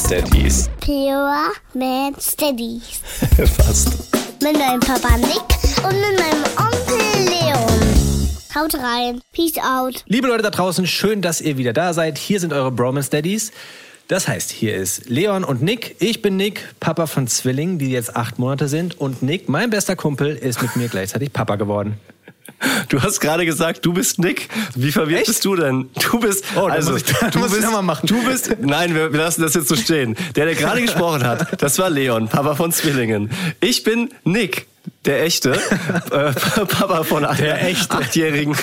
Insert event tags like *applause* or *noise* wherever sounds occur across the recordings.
Steadies. *laughs* Pure Man Steadies. Fast. *laughs* Mit meinem Papa Nick und mit meinem Onkel Leon. Haut rein. Peace out. Liebe Leute da draußen, schön, dass ihr wieder da seid. Hier sind eure Bromance Daddies. Das heißt, hier ist Leon und Nick. Ich bin Nick, Papa von Zwillingen, die jetzt acht Monate sind. Und Nick, mein bester Kumpel, ist mit mir gleichzeitig Papa geworden. Du hast gerade gesagt, du bist Nick. Wie verwirrt Echt? bist du denn? Du bist. Oh, also, muss ich- du *laughs* bist, noch mal machen. Du bist. Nein, wir, wir lassen das jetzt so stehen. Der, der gerade gesprochen hat, das war Leon, Papa von Zwillingen. Ich bin Nick. Der echte *laughs* äh, Papa von einer achtjährigen,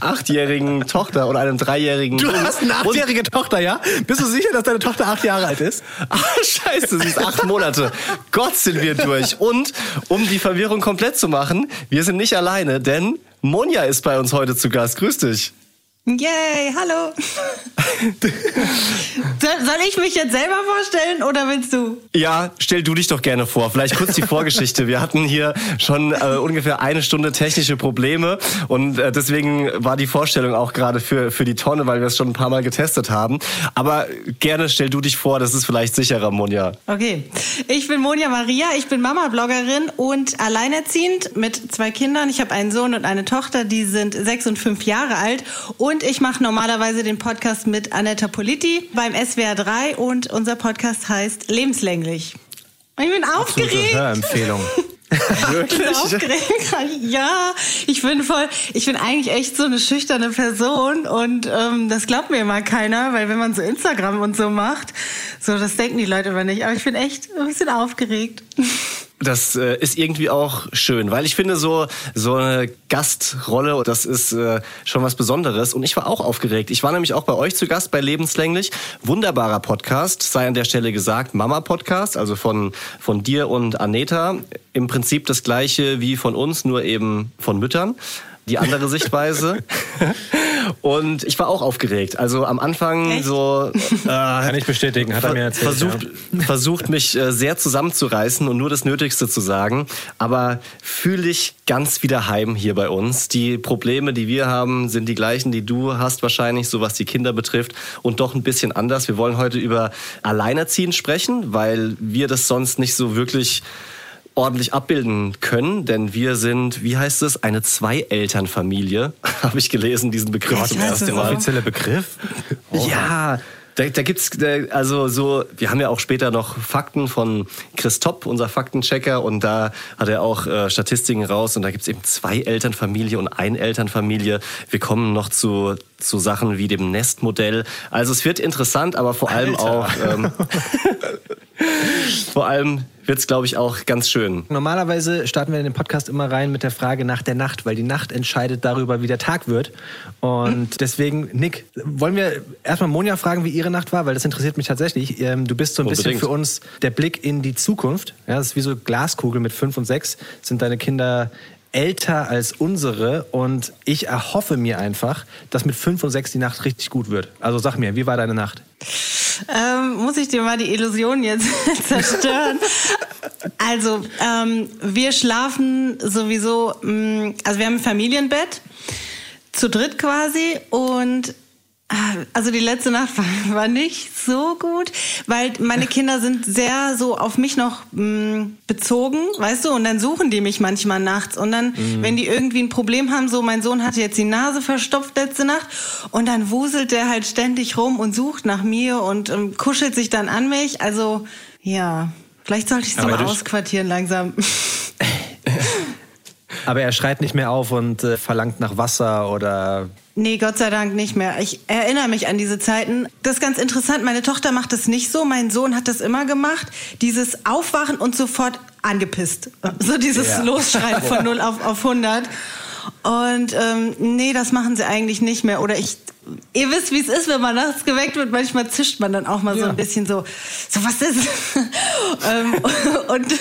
achtjährigen Tochter oder einem dreijährigen. Du hast eine achtjährige Tochter, ja? Bist du sicher, dass deine Tochter acht Jahre alt ist? *laughs* Ah, scheiße, sie ist acht Monate. Gott sind wir durch. Und um die Verwirrung komplett zu machen, wir sind nicht alleine, denn Monja ist bei uns heute zu Gast. Grüß dich. Yay, hallo. soll, ich mich jetzt selber vorstellen oder willst du? Ja, stell du dich doch gerne vor. Vielleicht kurz die Vorgeschichte. Wir hatten hier schon äh, ungefähr eine Stunde technische Probleme und äh, deswegen war die Vorstellung auch gerade für, für die Tonne, weil wir es schon ein paar Mal getestet haben. Aber gerne stell du dich vor, das ist vielleicht sicherer, Monja. Okay, ich bin Monja Maria, ich bin Mama-Bloggerin und alleinerziehend mit zwei Kindern. Ich habe einen Sohn und eine Tochter, die sind sechs und fünf Jahre alt. Und ich mache normalerweise den Podcast mit Anetta Politi beim SWR 3 und unser Podcast heißt Lebenslänglich. Ich bin aufgeregt. Hörempfehlung. *laughs* *laughs* Ich bin aufgeregt. Ja, ich bin voll, ich bin eigentlich echt so eine schüchterne Person und ähm, das glaubt mir immer keiner, weil wenn man so Instagram und so macht, so das denken die Leute immer nicht. Aber ich bin echt ein bisschen aufgeregt. *laughs* Das äh, ist irgendwie auch schön, weil ich finde so so eine Gastrolle, das ist äh, schon was Besonderes. Und ich war auch aufgeregt. Ich war nämlich auch bei euch zu Gast bei Lebenslänglich. Wunderbarer Podcast, sei an der Stelle gesagt, Mama Podcast, also von von dir und Aneta. Im Prinzip das gleiche wie von uns, nur eben von Müttern. Die andere *laughs* Sichtweise. Und ich war auch aufgeregt. Also am Anfang Echt? so *laughs* äh, Kann ich bestätigen, hat er mir erzählt. versucht, versucht mich äh, sehr zusammenzureißen und nur das Nötigste zu sagen. Aber fühle ich ganz wieder heim hier bei uns. Die Probleme, die wir haben, sind die gleichen, die du hast wahrscheinlich, so was die Kinder betrifft und doch ein bisschen anders. Wir wollen heute über Alleinerziehen sprechen, weil wir das sonst nicht so wirklich ordentlich abbilden können, denn wir sind, wie heißt es, eine Zwei-Eltern-Familie, *laughs* habe ich gelesen, diesen Begriff zum heißt ersten das Mal. Offizieller Begriff? Ja, da, da gibt's äh, also so, wir haben ja auch später noch Fakten von Chris Topp, unser Faktenchecker, und da hat er auch äh, Statistiken raus und da gibt's eben zwei Elternfamilie und ein Elternfamilie. Wir kommen noch zu, zu Sachen wie dem Nestmodell. Also es wird interessant, aber vor allem Alter. auch ähm, *laughs* vor allem wird's glaube ich auch ganz schön. Normalerweise starten wir in den Podcast immer rein mit der Frage nach der Nacht, weil die Nacht entscheidet darüber, wie der Tag wird. Und *laughs* deswegen, Nick, wollen wir erstmal Monja fragen, wie ihre Nacht war, weil das interessiert mich tatsächlich. Ähm, Du bist so ein bisschen Unbedingt. für uns der Blick in die Zukunft. Ja, das ist wie so Glaskugel mit fünf und sechs. Sind deine Kinder älter als unsere und ich erhoffe mir einfach, dass mit fünf und sechs die Nacht richtig gut wird. Also sag mir, wie war deine Nacht? Ähm, muss ich dir mal die Illusion jetzt *laughs* zerstören? Also, ähm, wir schlafen sowieso, mh, also wir haben ein Familienbett, zu dritt quasi und also die letzte Nacht war, war nicht so gut, weil meine Kinder sind sehr so auf mich noch mh, bezogen, weißt du, und dann suchen die mich manchmal nachts. Und dann, wenn die irgendwie ein Problem haben, so mein Sohn hatte jetzt die Nase verstopft letzte Nacht. Und dann wuselt der halt ständig rum und sucht nach mir und ähm, kuschelt sich dann an mich, also ja, vielleicht sollte ich es mal ausquartieren langsam. *laughs* Aber er schreit nicht mehr auf und äh, verlangt nach Wasser oder Nee, Gott sei Dank nicht mehr. Ich erinnere mich an diese Zeiten. Das ist ganz interessant. Meine Tochter macht das nicht so. Mein Sohn hat das immer gemacht. Dieses Aufwachen und sofort angepisst. So dieses Ja. Losschreien von *laughs* 0 auf, auf 100. Und ähm, nee, das machen sie eigentlich nicht mehr. Oder ich, ihr wisst, wie es ist, wenn man nachts geweckt wird. Manchmal zischt man dann auch mal so Ja. ein bisschen so, so was ist? *laughs* ähm, *laughs* und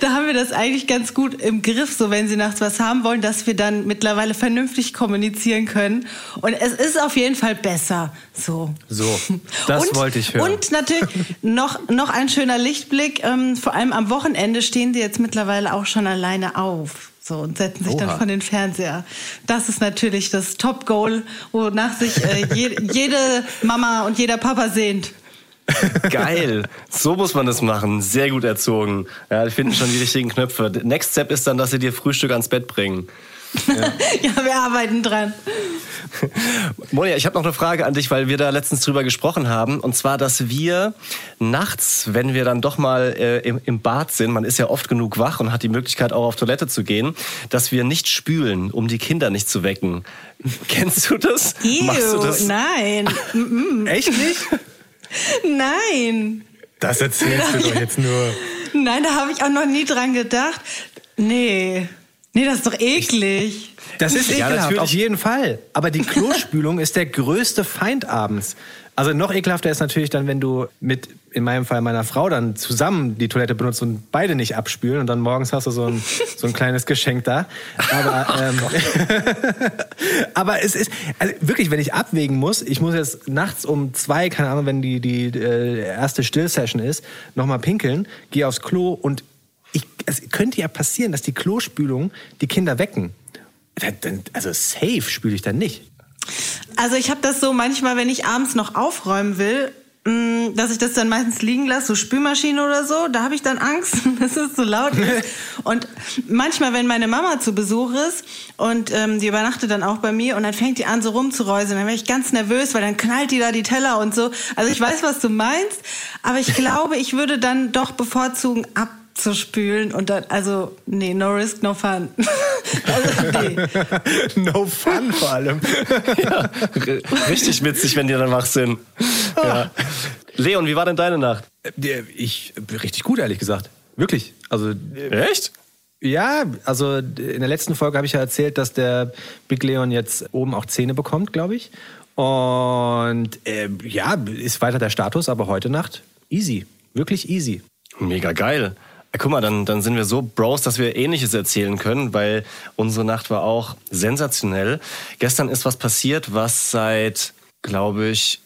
da haben wir das eigentlich ganz gut im Griff, so wenn sie nachts was haben wollen, dass wir dann mittlerweile vernünftig kommunizieren können. Und es ist auf jeden Fall besser. So. So, das und, wollte ich hören. Und natürlich *laughs* noch, noch ein schöner Lichtblick. Ähm, vor allem am Wochenende stehen sie jetzt mittlerweile auch schon alleine auf. So, und setzen sich Oha. dann von den Fernseher. Das ist natürlich das Top-Goal, wonach sich äh, je, jede Mama und jeder Papa sehnt. *laughs* Geil. So muss man das machen. Sehr gut erzogen. Ja, die finden schon die richtigen Knöpfe. Next Step ist dann, dass sie dir Frühstück ans Bett bringen. Ja, *laughs* wir arbeiten dran. *laughs* Monia, ich habe noch eine Frage an dich, weil wir da letztens drüber gesprochen haben. Und zwar, dass wir nachts, wenn wir dann doch mal äh, im, im Bad sind, man ist ja oft genug wach und hat die Möglichkeit auch auf Toilette zu gehen, dass wir nicht spülen, um die Kinder nicht zu wecken. Kennst du das? Ew, Machst du das? nein. Echt nicht? Nein. Das erzählst du doch jetzt nur. Nein, da habe ich auch noch nie dran gedacht. Nee. Nee, das ist doch eklig. Das ist Ja, ekelhaft, natürlich. auf jeden Fall. Aber die Klospülung ist der größte Feind abends. Also noch ekelhafter ist natürlich dann, wenn du mit, in meinem Fall meiner Frau, dann zusammen die Toilette benutzt und beide nicht abspülen und dann morgens hast du so ein, *laughs* so ein kleines Geschenk da. Aber, ähm, *laughs* aber es ist, also wirklich, wenn ich abwägen muss, ich muss jetzt nachts um zwei, keine Ahnung, wenn die, die äh, erste Stillsession ist, nochmal pinkeln, gehe aufs Klo und ich, es könnte ja passieren, dass die Klospülung die Kinder wecken. Also safe spüle ich dann nicht. Also ich habe das so manchmal, wenn ich abends noch aufräumen will, dass ich das dann meistens liegen lasse, so Spülmaschine oder so, da habe ich dann Angst, *laughs* dass es so laut ist. Und manchmal, wenn meine Mama zu Besuch ist und ähm, die übernachtet dann auch bei mir und dann fängt die an so rumzuräuseln, dann werde ich ganz nervös, weil dann knallt die da die Teller und so. Also ich weiß, was du meinst, aber ich *laughs* glaube, ich würde dann doch bevorzugen, abzuspülen und dann, also nee, no risk, no fun. *laughs* also, nee. *laughs* No fun vor allem. *laughs* Ja, richtig witzig, wenn die dann wach sind. Ja. Leon, wie war denn deine Nacht? Ich, richtig gut, ehrlich gesagt. Wirklich. Also, Echt? ja, also in der letzten Folge habe ich ja erzählt, dass der Big Leon jetzt oben auch Zähne bekommt, glaube ich. Und äh, ja, ist weiter der Status, aber heute Nacht easy. Wirklich easy. Mega geil. Äh, Guck mal, dann, dann sind wir so Bros, dass wir Ähnliches erzählen können, weil unsere Nacht war auch sensationell. Gestern ist was passiert, was seit, glaube ich,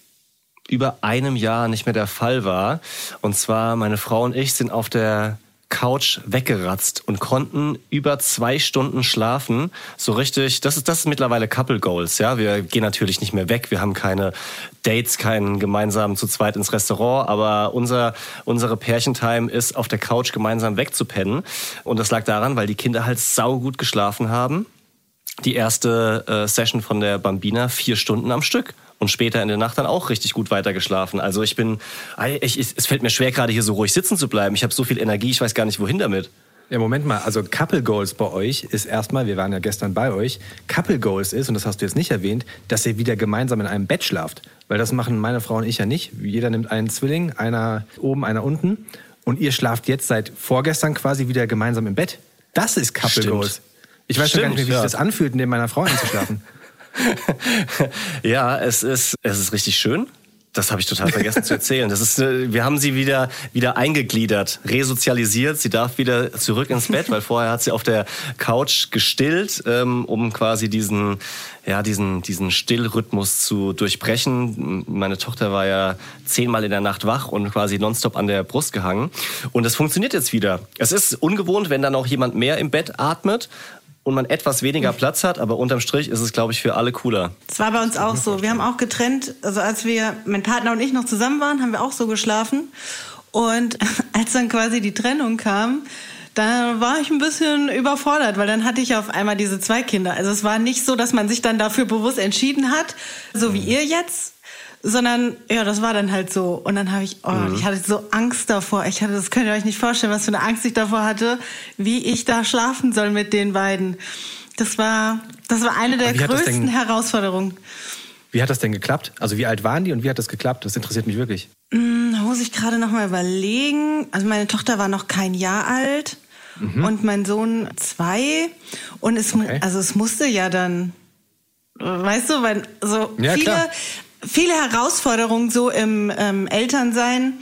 über einem Jahr nicht mehr der Fall war. Und zwar, meine Frau und ich sind auf der Couch weggeratzt und konnten über zwei Stunden schlafen. So richtig, das ist, das ist mittlerweile Couple Goals, ja. Wir gehen natürlich nicht mehr weg. Wir haben keine Dates, keinen gemeinsam zu zweit ins Restaurant, aber unser, unsere Pärchentime ist auf der Couch gemeinsam wegzupennen. Und das lag daran, weil die Kinder halt saugut geschlafen haben die erste äh, Session von der Bambina vier Stunden am Stück und später in der Nacht dann auch richtig gut weitergeschlafen. Also ich bin, ich, ich, es fällt mir schwer gerade hier so ruhig sitzen zu bleiben. Ich habe so viel Energie, ich weiß gar nicht wohin damit. Ja, Moment mal, also Couple Goals bei euch ist erstmal, wir waren ja gestern bei euch, Couple Goals ist, und das hast du jetzt nicht erwähnt, dass ihr wieder gemeinsam in einem Bett schlaft. Weil das machen meine Frau und ich ja nicht. Jeder nimmt einen Zwilling, einer oben, einer unten. Und ihr schlaft jetzt seit vorgestern quasi wieder gemeinsam im Bett. Das ist Couple Stimmt. Goals. Ich weiß schon gar nicht mehr, wie Stimmt, sich ja. das anfühlt, neben meiner Frau einzuschlafen. *laughs* *laughs* ja, es ist, es ist richtig schön. Das habe ich total vergessen zu erzählen. Das ist, äh, wir haben sie wieder, wieder eingegliedert, resozialisiert. Sie darf wieder zurück ins Bett, weil vorher hat sie auf der Couch gestillt, ähm, um quasi diesen, ja, diesen, diesen Stillrhythmus zu durchbrechen. Meine Tochter war ja zehnmal in der Nacht wach und quasi nonstop an der Brust gehangen. Und es funktioniert jetzt wieder. Es ist ungewohnt, wenn dann auch jemand mehr im Bett atmet und man etwas weniger *laughs* Platz hat, aber unterm Strich ist es, glaube ich, für alle cooler. Das war bei uns auch so. Wir haben auch getrennt, also als wir, mein Partner und ich noch zusammen waren, haben wir auch so geschlafen. Und *laughs* als dann quasi die Trennung kam, da war ich ein bisschen überfordert, weil dann hatte ich auf einmal diese zwei Kinder. Also es war nicht so, dass man sich dann dafür bewusst entschieden hat, so wie ihr jetzt, sondern ja, das war dann halt so. Und dann habe ich, oh, ich hatte so Angst davor. Ich hatte, das könnt ihr euch nicht vorstellen, was für eine Angst ich davor hatte, wie ich da schlafen soll mit den beiden. Das war, das war eine der größten denn- Herausforderungen. Wie hat das denn geklappt? Also wie alt waren die und wie hat das geklappt? Das interessiert mich wirklich. Hm, Da muss ich gerade noch mal überlegen. Also meine Tochter war noch kein Jahr alt und mein Sohn zwei. Und es, Mhm. Okay. also es musste ja dann, weißt du, weil so Ja, viele, klar. Viele Herausforderungen so im ähm, Elternsein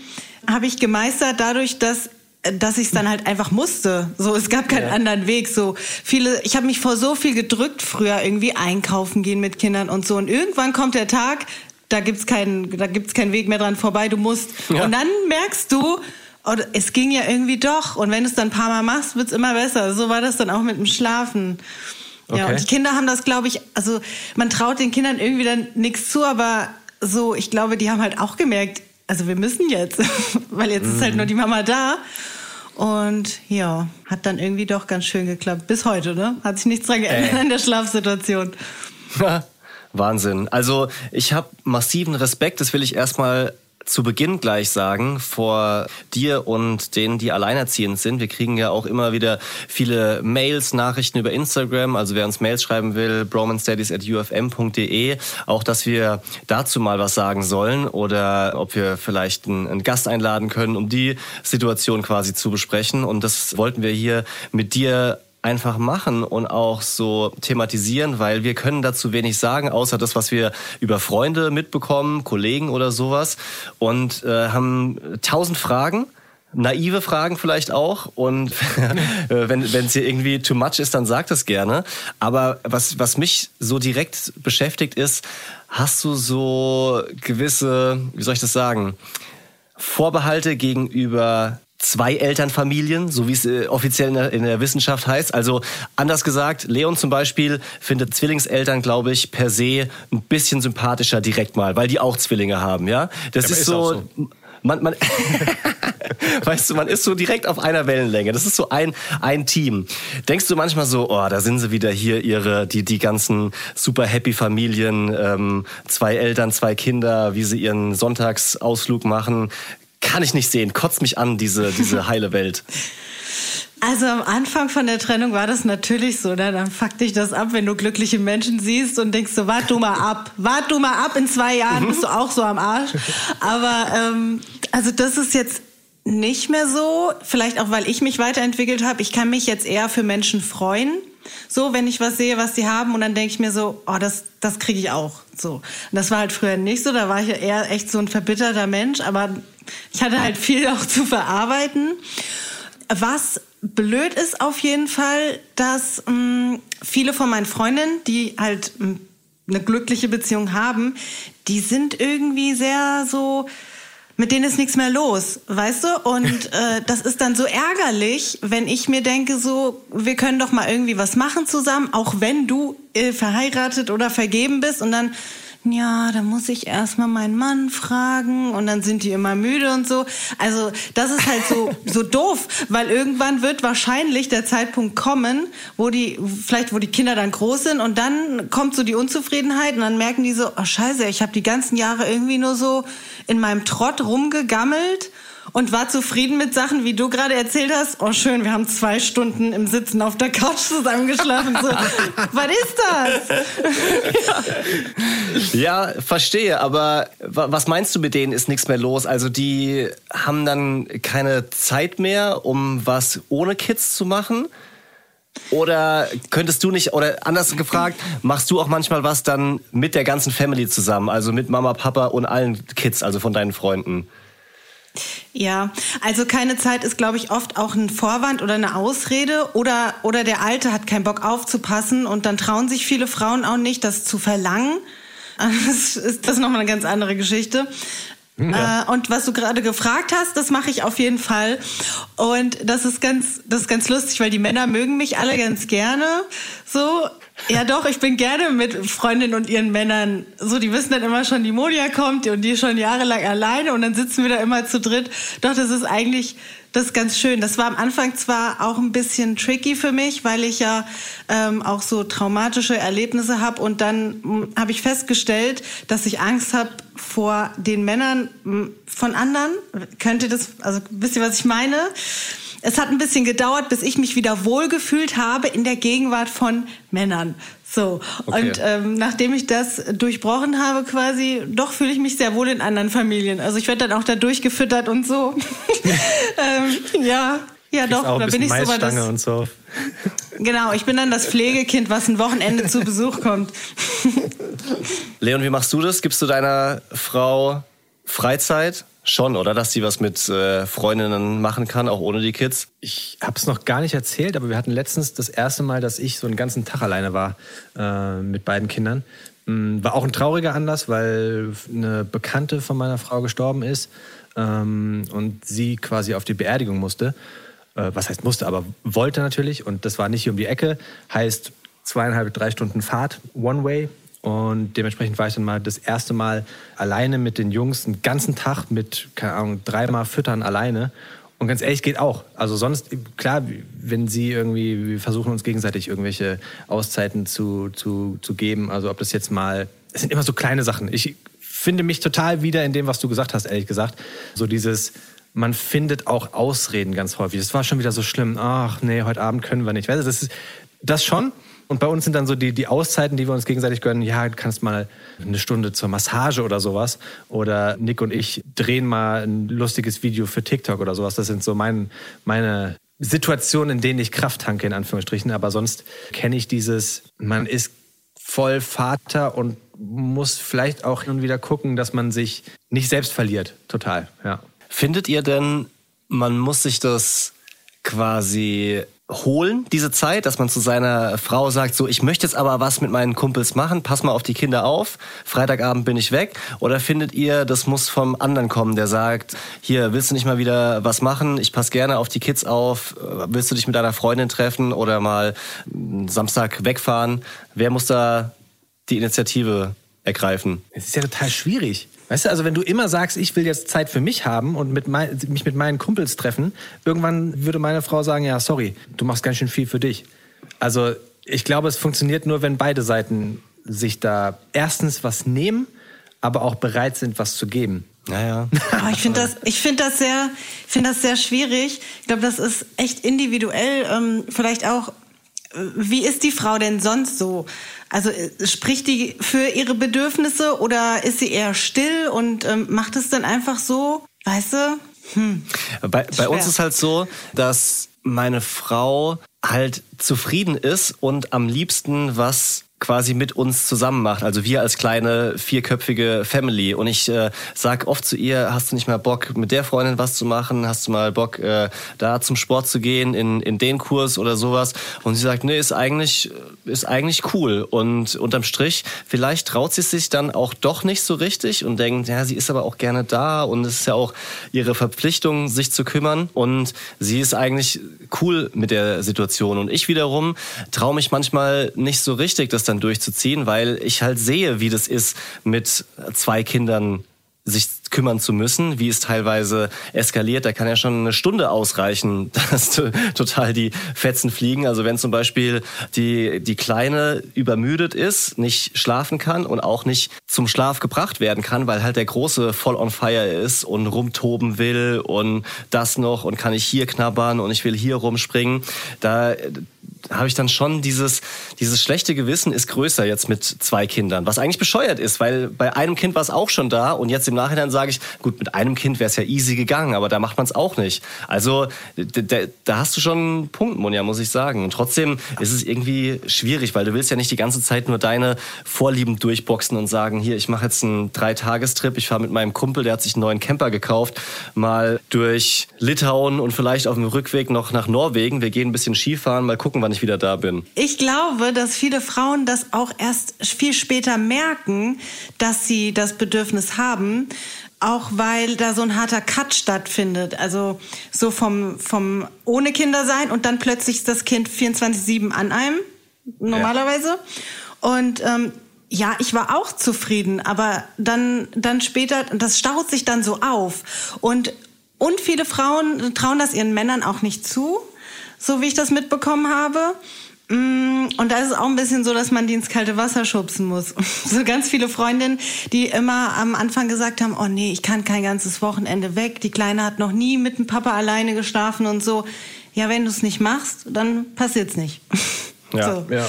habe ich gemeistert dadurch, dass dass ich es dann halt einfach musste. So, es gab keinen anderen Weg. So viele, ich habe mich vor so viel gedrückt früher irgendwie einkaufen gehen mit Kindern und so. Und irgendwann kommt der Tag, da gibt's keinen, da gibt's keinen Weg mehr dran vorbei. Du musst. Ja. Und dann merkst du, oh, es ging ja irgendwie doch. Und wenn du es dann ein paar Mal machst, wird's immer besser. So war das dann auch mit dem Schlafen. Ja, Okay. und die Kinder haben das, glaube ich, also man traut den Kindern irgendwie dann nichts zu, aber so, ich glaube, die haben halt auch gemerkt, also wir müssen jetzt, *laughs* weil jetzt ist halt Mhm. nur die Mama da. Und ja, hat dann irgendwie doch ganz schön geklappt. Bis heute, ne? Hat sich nichts dran geändert Ey. an der Schlafsituation. *laughs* Wahnsinn. Also ich habe massiven Respekt, das will ich erstmal zu Beginn gleich sagen, vor dir und denen, die alleinerziehend sind. Wir kriegen ja auch immer wieder viele Mails, Nachrichten über Instagram. Also wer uns Mails schreiben will, bromanstudies.ufm.de. Auch, dass wir dazu mal was sagen sollen oder ob wir vielleicht einen, einen Gast einladen können, um die Situation quasi zu besprechen. Und das wollten wir hier mit dir einfach machen und auch so thematisieren, weil wir können dazu wenig sagen, außer das, was wir über Freunde mitbekommen, Kollegen oder sowas und äh, haben tausend Fragen. Naive Fragen vielleicht auch und *laughs* äh, wenn es hier irgendwie too much ist, dann sag das gerne. Aber was was mich so direkt beschäftigt ist, hast du so gewisse, wie soll ich das sagen, Vorbehalte gegenüber zwei Elternfamilien, so wie es äh, offiziell in der, in der Wissenschaft heißt. Also anders gesagt, Leon zum Beispiel findet Zwillingseltern, glaube ich, per se ein bisschen sympathischer direkt mal, weil die auch Zwillinge haben, ja. Das aber ist, ist so. man, man *laughs* weißt du, man ist so direkt auf einer Wellenlänge. Das ist so ein, ein Team. Denkst du manchmal so, oh, da sind sie wieder hier, ihre, die, die ganzen super happy Familien, ähm, zwei Eltern, zwei Kinder, wie sie ihren Sonntagsausflug machen. Kann ich nicht sehen, kotzt mich an, diese, diese *laughs* heile Welt. Also am Anfang von der Trennung war das natürlich so, ne? dann fuckt dich das ab, wenn du glückliche Menschen siehst und denkst so, wart du mal ab, wart du mal ab, in zwei Jahren bist du auch so am Arsch. Aber ähm, also das ist jetzt nicht mehr so, vielleicht auch, weil ich mich weiterentwickelt habe. Ich kann mich jetzt eher für Menschen freuen. So, wenn ich was sehe, was sie haben, und dann denke ich mir so, oh, das, das kriege ich auch. So. Und das war halt früher nicht so. Da war ich ja eher echt so ein verbitterter Mensch, aber ich hatte halt viel auch zu verarbeiten. Was blöd ist auf jeden Fall, dass mh, viele von meinen Freundinnen, die halt mh, eine glückliche Beziehung haben, die sind irgendwie sehr so, mit denen ist nichts mehr los, weißt du? Und *laughs* äh, das ist dann so ärgerlich, wenn ich mir denke, so, wir können doch mal irgendwie was machen zusammen, auch wenn du äh, verheiratet oder vergeben bist und dann ja, da muss ich erstmal meinen Mann fragen und dann sind die immer müde und so. Also, das ist halt so, *laughs* so doof, weil irgendwann wird wahrscheinlich der Zeitpunkt kommen, wo die, vielleicht wo die Kinder dann groß sind und dann kommt so die Unzufriedenheit und dann merken die so, oh scheiße, ich habe die ganzen Jahre irgendwie nur so in meinem Trott rumgegammelt und war zufrieden mit Sachen, wie du gerade erzählt hast. Oh schön, wir haben zwei Stunden im Sitzen auf der Couch zusammengeschlafen. So, *laughs* was ist das? Ja, verstehe, aber wa- was meinst du mit denen ist nichts mehr los? Also die haben dann keine Zeit mehr, um was ohne Kids zu machen? Oder könntest du nicht, oder anders gefragt, machst du auch manchmal was dann mit der ganzen Family zusammen, also mit Mama, Papa und allen Kids, also von deinen Freunden? Ja, also keine Zeit ist, glaube ich, oft auch ein Vorwand oder eine Ausrede oder, oder der Alte hat keinen Bock aufzupassen und dann trauen sich viele Frauen auch nicht, das zu verlangen. *laughs* Das ist das ist nochmal eine ganz andere Geschichte. Äh, und was du gerade gefragt hast, das mache ich auf jeden Fall. Und das ist ganz, das ist ganz lustig, weil die Männer mögen mich alle ganz gerne. So, ja doch, ich bin gerne mit Freundinnen und ihren Männern. So, die wissen dann immer schon, die Monia kommt und die ist schon jahrelang alleine und dann sitzen wir da immer zu dritt. Doch, das ist eigentlich, das ist ganz schön. Das war am Anfang zwar auch ein bisschen tricky für mich, weil ich ja ähm, auch so traumatische Erlebnisse habe und dann habe ich festgestellt, dass ich Angst habe vor den Männern m, von anderen. Könnt ihr das, also wisst ihr, was ich meine? Es hat ein bisschen gedauert, bis ich mich wieder wohlgefühlt habe in der Gegenwart von Männern. So. Okay. Und ähm, nachdem ich das durchbrochen habe, quasi, doch fühle ich mich sehr wohl in anderen Familien. Also ich werde dann auch da durchgefüttert und so. *laughs* ähm, ja, ja doch, da bin ich so bei Maisstange das. und so. Genau, ich bin dann das Pflegekind, was ein Wochenende zu Besuch kommt. Leon, wie machst du das? Gibst du deiner Frau Freizeit? Schon, oder? Dass sie was mit äh, Freundinnen machen kann, auch ohne die Kids? Ich habe es noch gar nicht erzählt, aber wir hatten letztens das erste Mal, dass ich so einen ganzen Tag alleine war äh, mit beiden Kindern. Mm, War auch ein trauriger Anlass, weil eine Bekannte von meiner Frau gestorben ist ähm, und sie quasi auf die Beerdigung musste. Äh, was heißt musste, aber wollte natürlich. Und das war nicht hier um die Ecke. Heißt zweieinhalb, drei Stunden Fahrt, One Way. Und dementsprechend war ich dann mal das erste Mal alleine mit den Jungs einen ganzen Tag mit, keine Ahnung, dreimal füttern alleine. Und ganz ehrlich, geht auch. Also sonst, klar, wenn sie irgendwie, wir versuchen uns gegenseitig irgendwelche Auszeiten zu, zu, zu geben. Also ob das jetzt mal, es sind immer so kleine Sachen. Ich finde mich total wieder in dem, was du gesagt hast, ehrlich gesagt. So dieses, man findet auch Ausreden ganz häufig. Das war schon wieder so schlimm. Ach nee, heute Abend können wir nicht. Weißt du, das ist das schon. Und bei uns sind dann so die, die Auszeiten, die wir uns gegenseitig gönnen. Ja, du kannst mal eine Stunde zur Massage oder sowas. Oder Nick und ich drehen mal ein lustiges Video für TikTok oder sowas. Das sind so mein, meine Situationen, in denen ich Kraft tanke, in Anführungsstrichen. Aber sonst kenne ich dieses, man ist voll Vater und muss vielleicht auch hin und wieder gucken, dass man sich nicht selbst verliert. Total, ja. Findet ihr denn, man muss sich das quasi holen, diese Zeit, dass man zu seiner Frau sagt, so, ich möchte jetzt aber was mit meinen Kumpels machen, pass mal auf die Kinder auf, Freitagabend bin ich weg? Oder findet ihr, das muss vom anderen kommen, der sagt, hier, willst du nicht mal wieder was machen? Ich passe gerne auf die Kids auf. Willst du dich mit deiner Freundin treffen oder mal Samstag wegfahren? Wer muss da die Initiative ergreifen? Es ist ja total schwierig. Weißt du, also wenn du immer sagst, ich will jetzt Zeit für mich haben und mit mein, mich mit meinen Kumpels treffen, irgendwann würde meine Frau sagen, ja, sorry, du machst ganz schön viel für dich. Also ich glaube, es funktioniert nur, wenn beide Seiten sich da erstens was nehmen, aber auch bereit sind, was zu geben. Naja. Oh, *laughs* ich finde das, ich finde das sehr, finde das sehr schwierig. Ich glaube, das ist echt individuell. Ähm, vielleicht auch, wie ist die Frau denn sonst so? Also äh, spricht die für ihre Bedürfnisse oder ist sie eher still und ähm, macht es dann einfach so? Weißt du? Hm. Bei, bei uns ist halt so, dass meine Frau halt zufrieden ist und am liebsten was quasi mit uns zusammen macht. Also wir als kleine vierköpfige Family. Und ich äh, sag oft zu ihr, hast du nicht mal Bock, mit der Freundin was zu machen? Hast du mal Bock, äh, da zum Sport zu gehen, in, in den Kurs oder sowas? Und sie sagt, nee, ist eigentlich, ist eigentlich cool. Und unterm Strich, vielleicht traut sie sich dann auch doch nicht so richtig und denkt, ja, sie ist aber auch gerne da und es ist ja auch ihre Verpflichtung, sich zu kümmern. Und sie ist eigentlich cool mit der Situation. Und ich wiederum traue mich manchmal nicht so richtig, das dann durchzuziehen, weil ich halt sehe, wie das ist, mit zwei Kindern sich kümmern zu müssen, wie es teilweise eskaliert. Da kann ja schon eine Stunde ausreichen, *laughs* dass total die Fetzen fliegen. Also wenn zum Beispiel die, die Kleine übermüdet ist, nicht schlafen kann und auch nicht zum Schlaf gebracht werden kann, weil halt der Große voll on fire ist und rumtoben will und das noch und kann ich hier knabbern und ich will hier rumspringen. Da, habe ich dann schon dieses, dieses schlechte Gewissen ist größer jetzt mit zwei Kindern, was eigentlich bescheuert ist, weil bei einem Kind war es auch schon da und jetzt im Nachhinein sage ich, gut, mit einem Kind wäre es ja easy gegangen, aber da macht man es auch nicht. Also da hast du schon einen Punkt, Monja, muss ich sagen. Und trotzdem ist es irgendwie schwierig, weil du willst ja nicht die ganze Zeit nur deine Vorlieben durchboxen und sagen, hier, ich mache jetzt einen Dreitagestrip, ich fahre mit meinem Kumpel, der hat sich einen neuen Camper gekauft, mal durch Litauen und vielleicht auf dem Rückweg noch nach Norwegen. Wir gehen ein bisschen Skifahren, mal gucken, wann ich wieder da bin. Ich glaube, dass viele Frauen das auch erst viel später merken, dass sie das Bedürfnis haben, auch weil da so ein harter Cut stattfindet. Also so vom, vom ohne Kinder sein und dann plötzlich ist das Kind 24-7 an einem, normalerweise. Ja. Und ähm, ja, ich war auch zufrieden, aber dann, dann später, das staut sich dann so auf. Und, und viele Frauen trauen das ihren Männern auch nicht zu so wie ich das mitbekommen habe. Mm, und da ist es auch ein bisschen so, dass man die ins kalte Wasser schubsen muss. *laughs* So ganz viele Freundinnen, die immer am Anfang gesagt haben, oh nee, ich kann kein ganzes Wochenende weg. Die Kleine hat noch nie mit dem Papa alleine geschlafen und so. Ja, wenn du es nicht machst, dann passiert's nicht. *laughs* Ja, so. ja.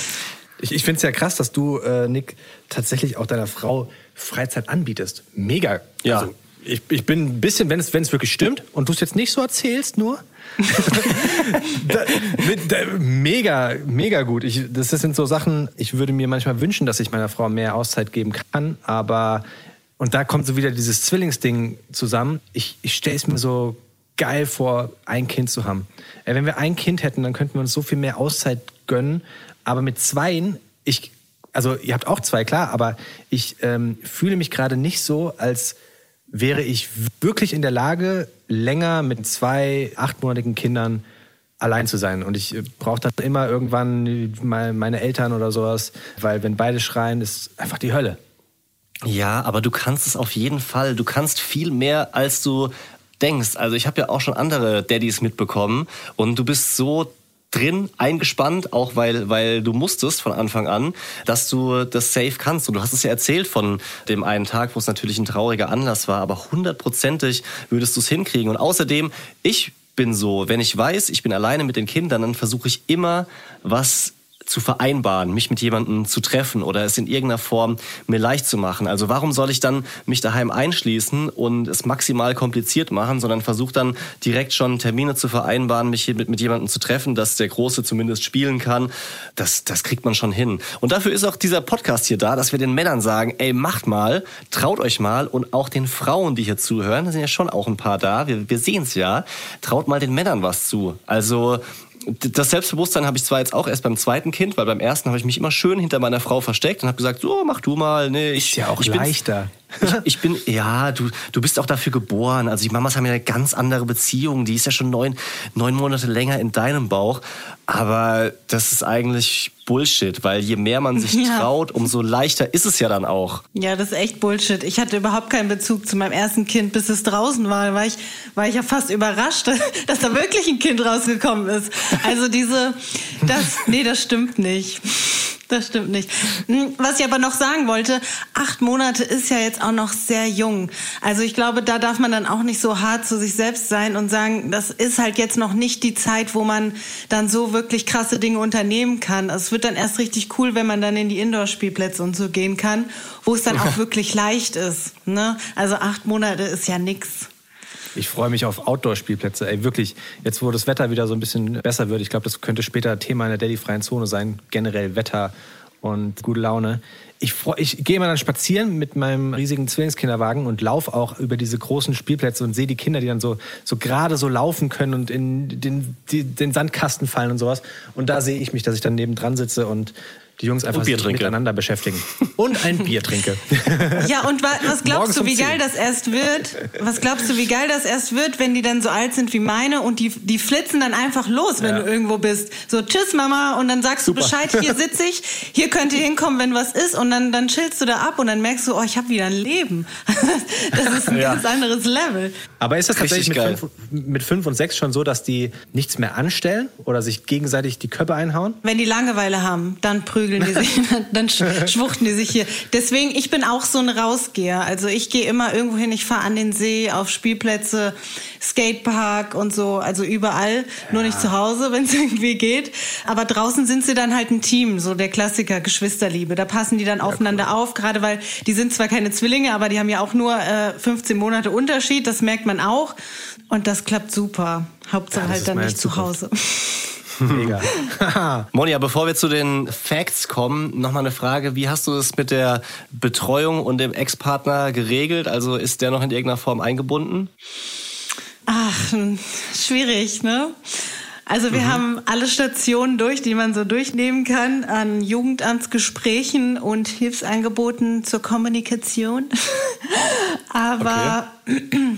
Ich, ich finde es ja krass, dass du, äh, Nick, tatsächlich auch deiner Frau Freizeit anbietest. Mega. Ja. Also, ich, ich bin ein bisschen, wenn es, wenn es wirklich stimmt und du es jetzt nicht so erzählst, nur, *laughs* da, mit, da, mega, mega gut. Ich, das sind so Sachen, ich würde mir manchmal wünschen, dass ich meiner Frau mehr Auszeit geben kann, aber und da kommt so wieder dieses Zwillingsding zusammen. Ich, ich stelle es mir so geil vor, ein Kind zu haben. Äh, wenn wir ein Kind hätten, dann könnten wir uns so viel mehr Auszeit gönnen. Aber mit zweien, ich, also ihr habt auch zwei, klar, aber ich ähm, fühle mich gerade nicht so, als wäre ich wirklich in der Lage, länger mit zwei achtmonatigen Kindern allein zu sein. Und ich brauche dann immer irgendwann meine Eltern oder sowas, weil wenn beide schreien, ist einfach die Hölle. Ja, aber du kannst es auf jeden Fall. Du kannst viel mehr, als du denkst. Also ich habe ja auch schon andere Daddys mitbekommen und du bist so drin eingespannt, auch weil, weil du musstest von Anfang an, dass du das safe kannst. Und du hast es ja erzählt von dem einen Tag, wo es natürlich ein trauriger Anlass war, aber hundertprozentig würdest du es hinkriegen. Und außerdem, ich bin so, wenn ich weiß, ich bin alleine mit den Kindern, dann versuche ich immer was zu vereinbaren, mich mit jemandem zu treffen oder es in irgendeiner Form mir leicht zu machen. Also warum soll ich dann mich daheim einschließen und es maximal kompliziert machen, sondern versuche dann direkt schon Termine zu vereinbaren, mich mit, mit jemandem zu treffen, dass der Große zumindest spielen kann. Das, das kriegt man schon hin. Und dafür ist auch dieser Podcast hier da, dass wir den Männern sagen, ey, macht mal, traut euch mal und auch den Frauen, die hier zuhören, da sind ja schon auch ein paar da, wir, wir sehen es ja, traut mal den Männern was zu. Also das Selbstbewusstsein habe ich zwar jetzt auch erst beim zweiten Kind, weil beim ersten habe ich mich immer schön hinter meiner Frau versteckt und habe gesagt, so mach du mal. Nee, ich, ist ja auch ich leichter. Ich, ich, bin, ja, du, du bist auch dafür geboren. Also die Mamas haben ja eine ganz andere Beziehung. Die ist ja schon neun, neun Monate länger in deinem Bauch. Aber das ist eigentlich Bullshit, weil je mehr man sich *laughs* ja. traut, umso leichter ist es ja dann auch. Ja, das ist echt Bullshit. Ich hatte überhaupt keinen Bezug zu meinem ersten Kind, bis es draußen war. War ich, war ich ja fast überrascht, *laughs* dass da wirklich ein Kind rausgekommen ist. Also diese, das, nee, das stimmt nicht. Das stimmt nicht. Hm, was ich aber noch sagen wollte, acht Monate ist ja jetzt auch noch sehr jung. Also ich glaube, da darf man dann auch nicht so hart zu sich selbst sein und sagen, das ist halt jetzt noch nicht die Zeit, wo man dann so wirklich krasse Dinge unternehmen kann. Also es wird dann erst richtig cool, wenn man dann in die Indoor-Spielplätze und so gehen kann, wo es dann auch *laughs* wirklich leicht ist. Ne? Also acht Monate ist ja nix. Ich freue mich auf Outdoor-Spielplätze. Ey, wirklich, jetzt wo das Wetter wieder so ein bisschen besser wird, ich glaube, das könnte später Thema in der Daddy-freien Zone sein, generell Wetter und gute Laune. Ich, ich gehe immer dann spazieren mit meinem riesigen Zwillingskinderwagen und laufe auch über diese großen Spielplätze und sehe die Kinder, die dann so, so gerade so laufen können und in den, die, den Sandkasten fallen und sowas. Und da sehe ich mich, dass ich dann nebendran sitze und die Jungs einfach sich miteinander beschäftigen. *laughs* Und ein Bier trinke. *laughs* Ja, und was glaubst du, wie geil das erst wird? Was glaubst du, wie geil das erst wird, wenn die dann so alt sind wie meine und die, die flitzen dann einfach los, wenn ja. du irgendwo bist. So, tschüss Mama und dann sagst Super. du Bescheid, hier sitze ich, hier könnt ihr hinkommen, wenn was ist und dann, dann chillst du da ab und dann merkst du, oh, ich habe wieder ein Leben. *laughs* Das ist ein ja. ganz anderes Level. Aber ist das tatsächlich mit fünf, mit fünf und sechs schon so, dass die nichts mehr anstellen oder sich gegenseitig die Köpfe einhauen? Wenn die Langeweile haben, dann prügeln prügeln die sich, *laughs* *laughs* dann schwuchten die sich hier. Deswegen, ich bin auch so ein Rausgeher. Also ich gehe immer irgendwo hin, ich fahre an den See, auf Spielplätze, Skatepark und so, also überall. Ja. Nur nicht zu Hause, *laughs* wenn es irgendwie geht. Aber draußen sind sie dann halt ein Team, so der Klassiker Geschwisterliebe. Da passen die dann ja, aufeinander cool. auf, gerade weil die sind zwar keine Zwillinge, aber die haben ja auch nur äh, 15 Monate Unterschied, das merkt man auch. Und das klappt super. Hauptsache ja, halt dann nicht Zukunft. zu Hause. Mega. *laughs* Monja, bevor wir zu den Facts kommen, nochmal eine Frage. Wie hast du es mit der Betreuung und dem Ex-Partner geregelt? Also ist der noch in irgendeiner Form eingebunden? Ach, schwierig, ne? Also wir mhm. haben alle Stationen durch, die man so durchnehmen kann, an Jugendamtsgesprächen und Hilfsangeboten zur Kommunikation. *laughs* Aber okay. *clears throat*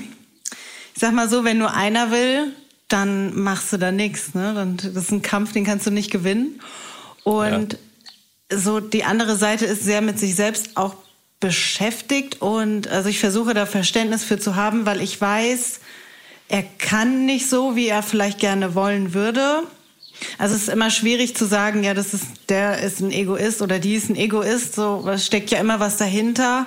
ich sag mal so, wenn nur einer will, dann machst du da nichts. Ne? das ist ein Kampf, den kannst du nicht gewinnen. Und ja. so die andere Seite ist sehr mit sich selbst auch beschäftigt und also ich versuche da Verständnis für zu haben, weil ich weiß, er kann nicht so, wie er vielleicht gerne wollen würde. Also es ist immer schwierig zu sagen, ja, das ist der ist ein Egoist oder die ist ein Egoist. So, es steckt ja immer was dahinter.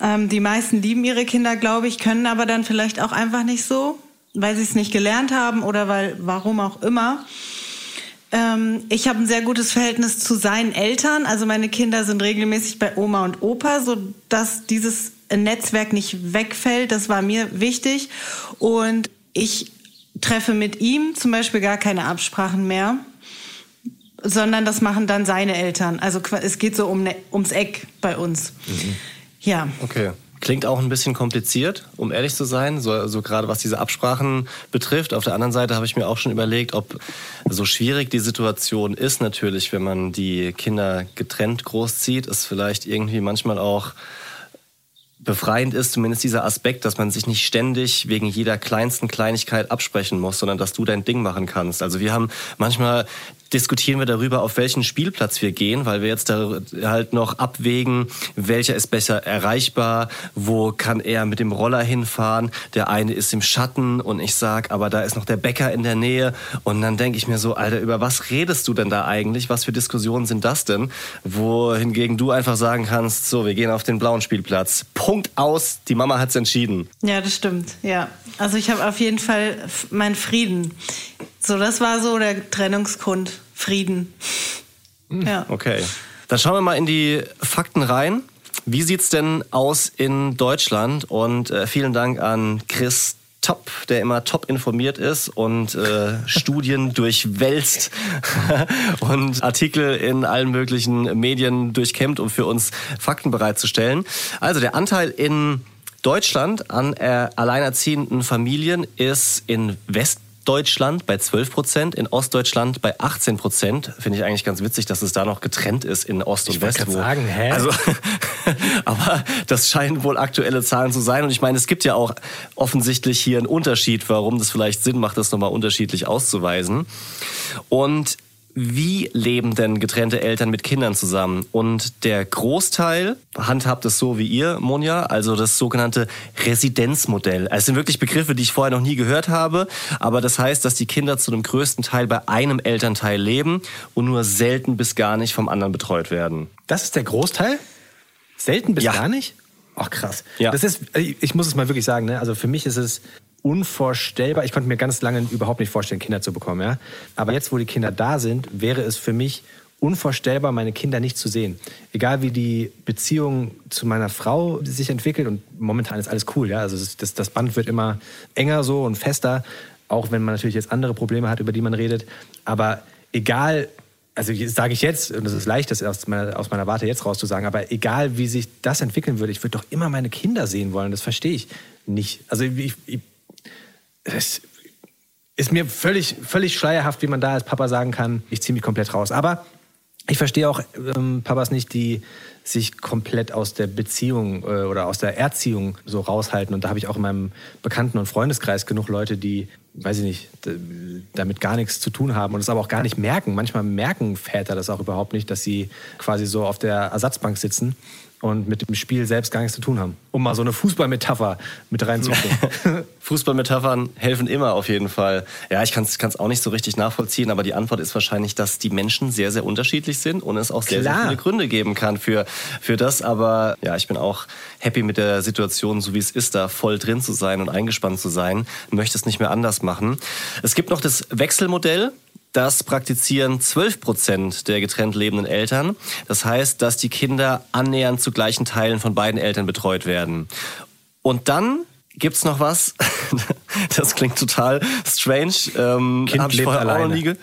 Ähm, die meisten lieben ihre Kinder, glaube ich, können aber dann vielleicht auch einfach nicht so weil sie es nicht gelernt haben oder weil, warum auch immer. Ähm, ich habe ein sehr gutes Verhältnis zu seinen Eltern. Also meine Kinder sind regelmäßig bei Oma und Opa, so dass dieses Netzwerk nicht wegfällt. Das war mir wichtig. Und ich treffe mit ihm zum Beispiel gar keine Absprachen mehr, sondern das machen dann seine Eltern. Also es geht so um, ne, ums Eck bei uns. Mhm. Ja. Okay. Klingt auch ein bisschen kompliziert, um ehrlich zu sein, so, so gerade was diese Absprachen betrifft. Auf der anderen Seite habe ich mir auch schon überlegt, ob so schwierig die Situation ist natürlich, wenn man die Kinder getrennt großzieht, ist vielleicht irgendwie manchmal auch befreiend ist, zumindest dieser Aspekt, dass man sich nicht ständig wegen jeder kleinsten Kleinigkeit absprechen muss, sondern dass du dein Ding machen kannst. Also wir haben manchmal diskutieren wir darüber, auf welchen Spielplatz wir gehen, weil wir jetzt da halt noch abwägen, welcher ist besser erreichbar, wo kann er mit dem Roller hinfahren. Der eine ist im Schatten und ich sag, aber da ist noch der Bäcker in der Nähe. Und dann denke ich mir so, Alter, über was redest du denn da eigentlich? Was für Diskussionen sind das denn? Wohingegen du einfach sagen kannst, so, wir gehen auf den blauen Spielplatz. Punkt aus, die Mama hat's entschieden. Ja, das stimmt. Ja, also ich habe auf jeden Fall meinen Frieden. So, das war so der Trennungsgrund. Frieden. Ja. Okay. Dann schauen wir mal in die Fakten rein. Wie sieht's denn aus in Deutschland? Und äh, vielen Dank an Chris Top, der immer top informiert ist und äh, *laughs* Studien durchwälzt *laughs* und Artikel in allen möglichen Medien durchkämmt, um für uns Fakten bereitzustellen. Also der Anteil in Deutschland an äh, alleinerziehenden Familien ist in West Deutschland bei 12 Prozent, in Ostdeutschland bei 18 Prozent. Finde ich eigentlich ganz witzig, dass es da noch getrennt ist in Ost und ich West. Ich sagen, hä? Also, *laughs* aber das scheinen wohl aktuelle Zahlen zu sein. Und ich meine, es gibt ja auch offensichtlich hier einen Unterschied, warum das vielleicht Sinn macht, das nochmal unterschiedlich auszuweisen. Und wie leben denn getrennte Eltern mit Kindern zusammen? Und der Großteil handhabt es so wie ihr, Monja, also das sogenannte Residenzmodell. Es sind wirklich Begriffe, die ich vorher noch nie gehört habe, aber das heißt, dass die Kinder zu einem größten Teil bei einem Elternteil leben und nur selten bis gar nicht vom anderen betreut werden. Das ist der Großteil? Selten bis ja. gar nicht? Ach krass. Ja. Das ist, ich muss es mal wirklich sagen, ne? also für mich ist es unvorstellbar. Ich konnte mir ganz lange überhaupt nicht vorstellen, Kinder zu bekommen. Ja? Aber jetzt, wo die Kinder da sind, wäre es für mich unvorstellbar, meine Kinder nicht zu sehen. Egal wie die Beziehung zu meiner Frau sich entwickelt und momentan ist alles cool. Ja? Also das, das Band wird immer enger so und fester, auch wenn man natürlich jetzt andere Probleme hat, über die man redet. Aber egal, also sage ich jetzt, und das ist leicht, das aus meiner, aus meiner Warte jetzt rauszusagen, aber egal wie sich das entwickeln würde, ich würde doch immer meine Kinder sehen wollen. Das verstehe ich nicht. Also ich, ich es ist mir völlig, völlig schleierhaft, wie man da als Papa sagen kann, ich ziehe mich komplett raus. Aber ich verstehe auch ähm, Papas nicht, die sich komplett aus der Beziehung äh, oder aus der Erziehung so raushalten. Und da habe ich auch in meinem Bekannten- und Freundeskreis genug Leute, die, weiß ich nicht, damit gar nichts zu tun haben und es aber auch gar nicht merken. Manchmal merken Väter das auch überhaupt nicht, dass sie quasi so auf der Ersatzbank sitzen und mit dem Spiel selbst gar nichts zu tun haben. Um mal so eine Fußballmetapher mit reinzubringen. *laughs* Fußballmetaphern helfen immer auf jeden Fall. Ja, ich kann es auch nicht so richtig nachvollziehen, aber die Antwort ist wahrscheinlich, dass die Menschen sehr, sehr unterschiedlich sind und es auch sehr, sehr viele Gründe geben kann für, für das. Aber ja, ich bin auch happy mit der Situation, so wie es ist, da voll drin zu sein und eingespannt zu sein. Möchte es nicht mehr anders machen. Es gibt noch das Wechselmodell. Das praktizieren 12 Prozent der getrennt lebenden Eltern. Das heißt, dass die Kinder annähernd zu gleichen Teilen von beiden Eltern betreut werden. Und dann gibt's noch was? *laughs* Das klingt total strange. Ähm, kind hab ich vorher alleine.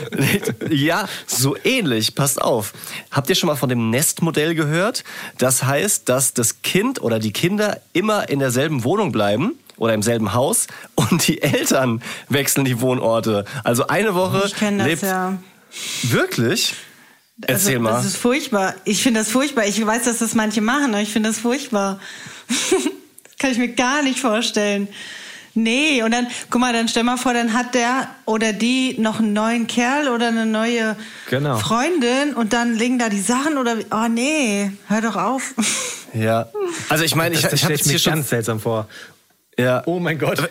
*laughs* Ja, so ähnlich. Passt auf. Habt ihr schon mal von dem Nestmodell gehört? Das heißt, dass das Kind oder die Kinder immer in derselben Wohnung bleiben oder im selben Haus *laughs* und die Eltern wechseln die Wohnorte. Also eine Woche ich das, lebt ja. wirklich. Erzähl also, mal. Das ist furchtbar. Ich finde das furchtbar. Ich weiß, dass das manche machen, aber ich finde das furchtbar. das *laughs* kann ich mir gar nicht vorstellen. Nee, und dann, guck mal, dann stell mal vor, dann hat der oder die noch einen neuen Kerl oder eine neue genau. Freundin und dann liegen da die Sachen oder, oh nee, hör doch auf. *laughs* Ja, also ich meine, ich, das, das ich habe es mir ganz seltsam vor. Ja. Oh mein Gott.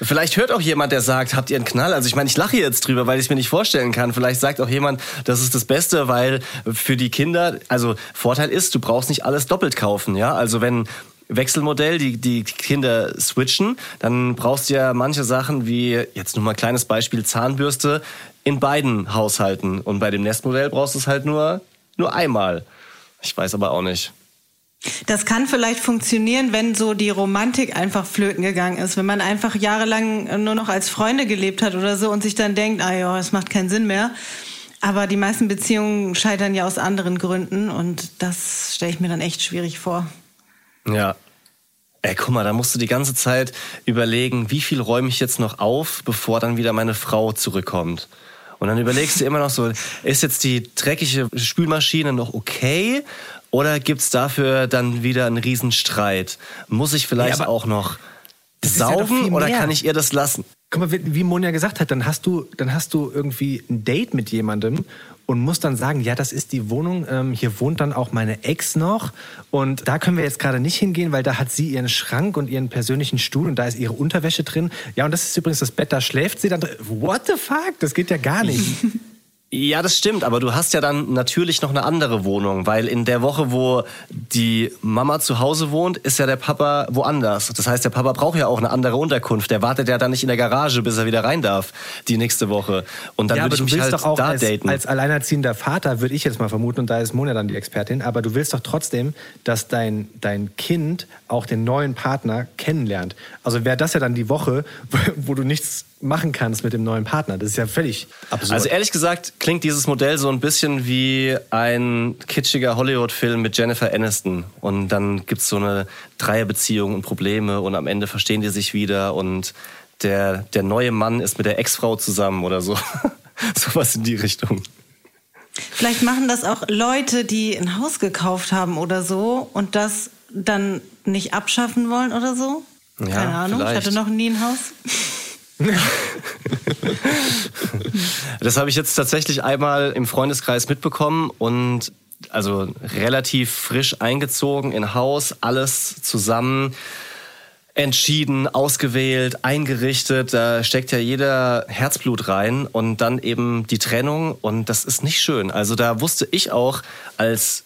Vielleicht hört auch jemand, der sagt, habt ihr einen Knall? Also ich meine, ich lache jetzt drüber, weil ich es mir nicht vorstellen kann. Vielleicht sagt auch jemand, das ist das Beste, weil für die Kinder, also Vorteil ist, du brauchst nicht alles doppelt kaufen, ja? Also wenn Wechselmodell, die, die Kinder switchen, dann brauchst du ja manche Sachen wie, jetzt nur mal ein kleines Beispiel, Zahnbürste in beiden Haushalten. Und bei dem Nestmodell brauchst du es halt nur, nur einmal. Ich weiß aber auch nicht. Das kann vielleicht funktionieren, wenn so die Romantik einfach flöten gegangen ist. Wenn man einfach jahrelang nur noch als Freunde gelebt hat oder so und sich dann denkt, ah ja, es macht keinen Sinn mehr. Aber die meisten Beziehungen scheitern ja aus anderen Gründen und das stelle ich mir dann echt schwierig vor. Ja. Ey, guck mal, da musst du die ganze Zeit überlegen, wie viel räume ich jetzt noch auf, bevor dann wieder meine Frau zurückkommt. Und dann überlegst du immer noch so, ist jetzt die dreckige Spülmaschine noch okay? Oder gibt's dafür dann wieder einen Riesenstreit? Muss ich vielleicht Ja, auch noch ist ja oder kann ich ihr das lassen? Guck mal, wie wie Monja gesagt hat, dann hast du, dann hast du irgendwie ein Date mit jemandem und musst dann sagen, ja, das ist die Wohnung, ähm, hier wohnt dann auch meine Ex noch und da können wir jetzt gerade nicht hingehen, weil da hat sie ihren Schrank und ihren persönlichen Stuhl und da ist ihre Unterwäsche drin. Ja, und das ist übrigens das Bett, da schläft sie dann drin. What the fuck? Das geht ja gar nicht. *laughs* Ja, das stimmt, aber du hast ja dann natürlich noch eine andere Wohnung, weil in der Woche, wo die Mama zu Hause wohnt, ist ja der Papa woanders. Das heißt, der Papa braucht ja auch eine andere Unterkunft. Der wartet ja dann nicht in der Garage, bis er wieder rein darf, die nächste Woche. Und dann ja, würde ich mich halt doch auch da als, daten. als alleinerziehender Vater, würde ich jetzt mal vermuten, und da ist Mona dann die Expertin, aber du willst doch trotzdem, dass dein, dein Kind auch den neuen Partner kennenlernt. Also wäre das ja dann die Woche, *laughs* wo du nichts machen kannst mit dem neuen Partner. Das ist ja völlig absurd. Also ehrlich gesagt klingt dieses Modell so ein bisschen wie ein kitschiger Hollywood-Film mit Jennifer Aniston. Und dann gibt's so eine Dreierbeziehung und Probleme und am Ende verstehen die sich wieder und der, der neue Mann ist mit der Ex-Frau zusammen oder so. *laughs* Sowas in die Richtung. Vielleicht machen das auch Leute, die ein Haus gekauft haben oder so und das dann nicht abschaffen wollen oder so. Ja, Keine Ahnung, vielleicht. ich hatte noch nie ein Haus. *laughs* Das habe ich jetzt tatsächlich einmal im Freundeskreis mitbekommen und also relativ frisch eingezogen in Haus, alles zusammen entschieden, ausgewählt, eingerichtet. Da steckt ja jeder Herzblut rein und dann eben die Trennung und das ist nicht schön. Also da wusste ich auch als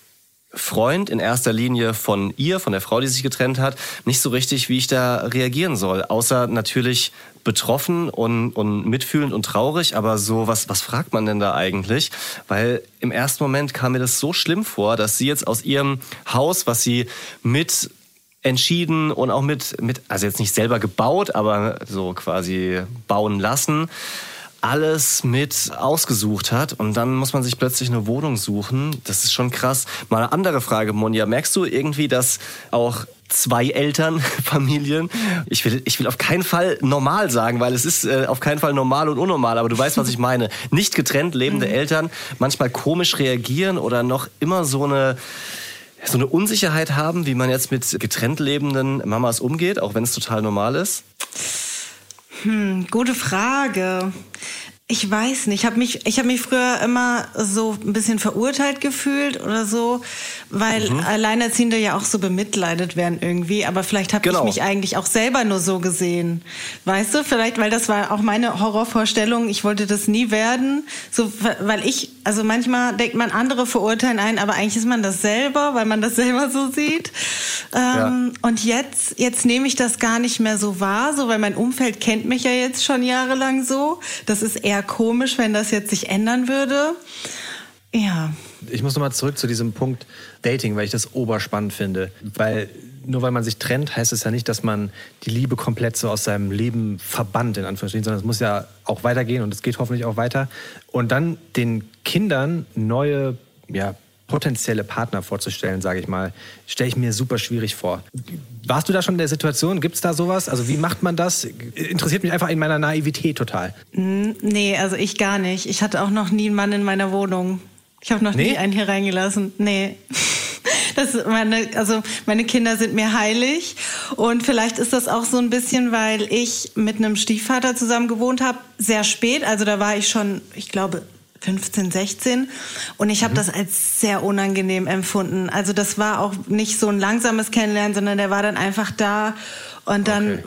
Freund in erster Linie von ihr, von der Frau, die sich getrennt hat, nicht so richtig, wie ich da reagieren soll. Außer natürlich betroffen und, und mitfühlend und traurig, aber so, was, was fragt man denn da eigentlich? Weil im ersten Moment kam mir das so schlimm vor, dass sie jetzt aus ihrem Haus, was sie mit entschieden und auch mit, mit, also jetzt nicht selber gebaut, aber so quasi bauen lassen, alles mit ausgesucht hat und dann muss man sich plötzlich eine Wohnung suchen. Das ist schon krass. Mal eine andere Frage, Monja. Merkst du irgendwie, dass auch zwei Elternfamilien, *laughs* ich will, ich will auf keinen Fall normal sagen, weil es ist äh, auf keinen Fall normal und unnormal, aber du weißt, was ich meine. *laughs* Nicht getrennt lebende Eltern manchmal komisch reagieren oder noch immer so eine, so eine Unsicherheit haben, wie man jetzt mit getrennt lebenden Mamas umgeht, auch wenn es total normal ist? Hm, gute Frage. Ich weiß nicht. Ich habe mich, ich hab mich früher immer so ein bisschen verurteilt gefühlt oder so, weil Mhm. Alleinerziehende ja auch so bemitleidet werden irgendwie. Aber vielleicht habe Genau. ich mich eigentlich auch selber nur so gesehen. Weißt du, vielleicht, weil das war auch meine Horrorvorstellung. Ich wollte das nie werden. So, weil ich, also manchmal denkt man, andere verurteilen einen, aber eigentlich ist man das selber, weil man das selber so sieht. Ähm, Und jetzt, jetzt nehme ich das gar nicht mehr so wahr, so, weil mein Umfeld kennt mich ja jetzt schon jahrelang so. Das ist eher komisch, wenn das jetzt sich ändern würde. Ja. Ich muss nochmal zurück zu diesem Punkt Dating, weil ich das oberspannend finde. Weil nur weil man sich trennt, heißt es ja nicht, dass man die Liebe komplett so aus seinem Leben verbannt, in Anführungsstrichen, sondern es muss ja auch weitergehen und es geht hoffentlich auch weiter. Und dann den Kindern neue, ja, potenzielle Partner vorzustellen, sage ich mal, stelle ich mir super schwierig vor. Warst du da schon in der Situation? Gibt es da sowas? Also wie macht man das? Interessiert mich einfach in meiner Naivität total. Hm, Nee, also ich gar nicht. Ich hatte auch noch nie einen Mann in meiner Wohnung. Ich habe noch Nee? nie einen hier reingelassen. Nee. Das meine, also meine Kinder sind mir heilig und vielleicht ist das auch so ein bisschen, weil ich mit einem Stiefvater zusammen gewohnt habe, sehr spät. Also da war ich schon, ich glaube 15, 16 und ich habe Mhm. das als sehr unangenehm empfunden. Also das war auch nicht so ein langsames Kennenlernen, sondern der war dann einfach da und dann Okay.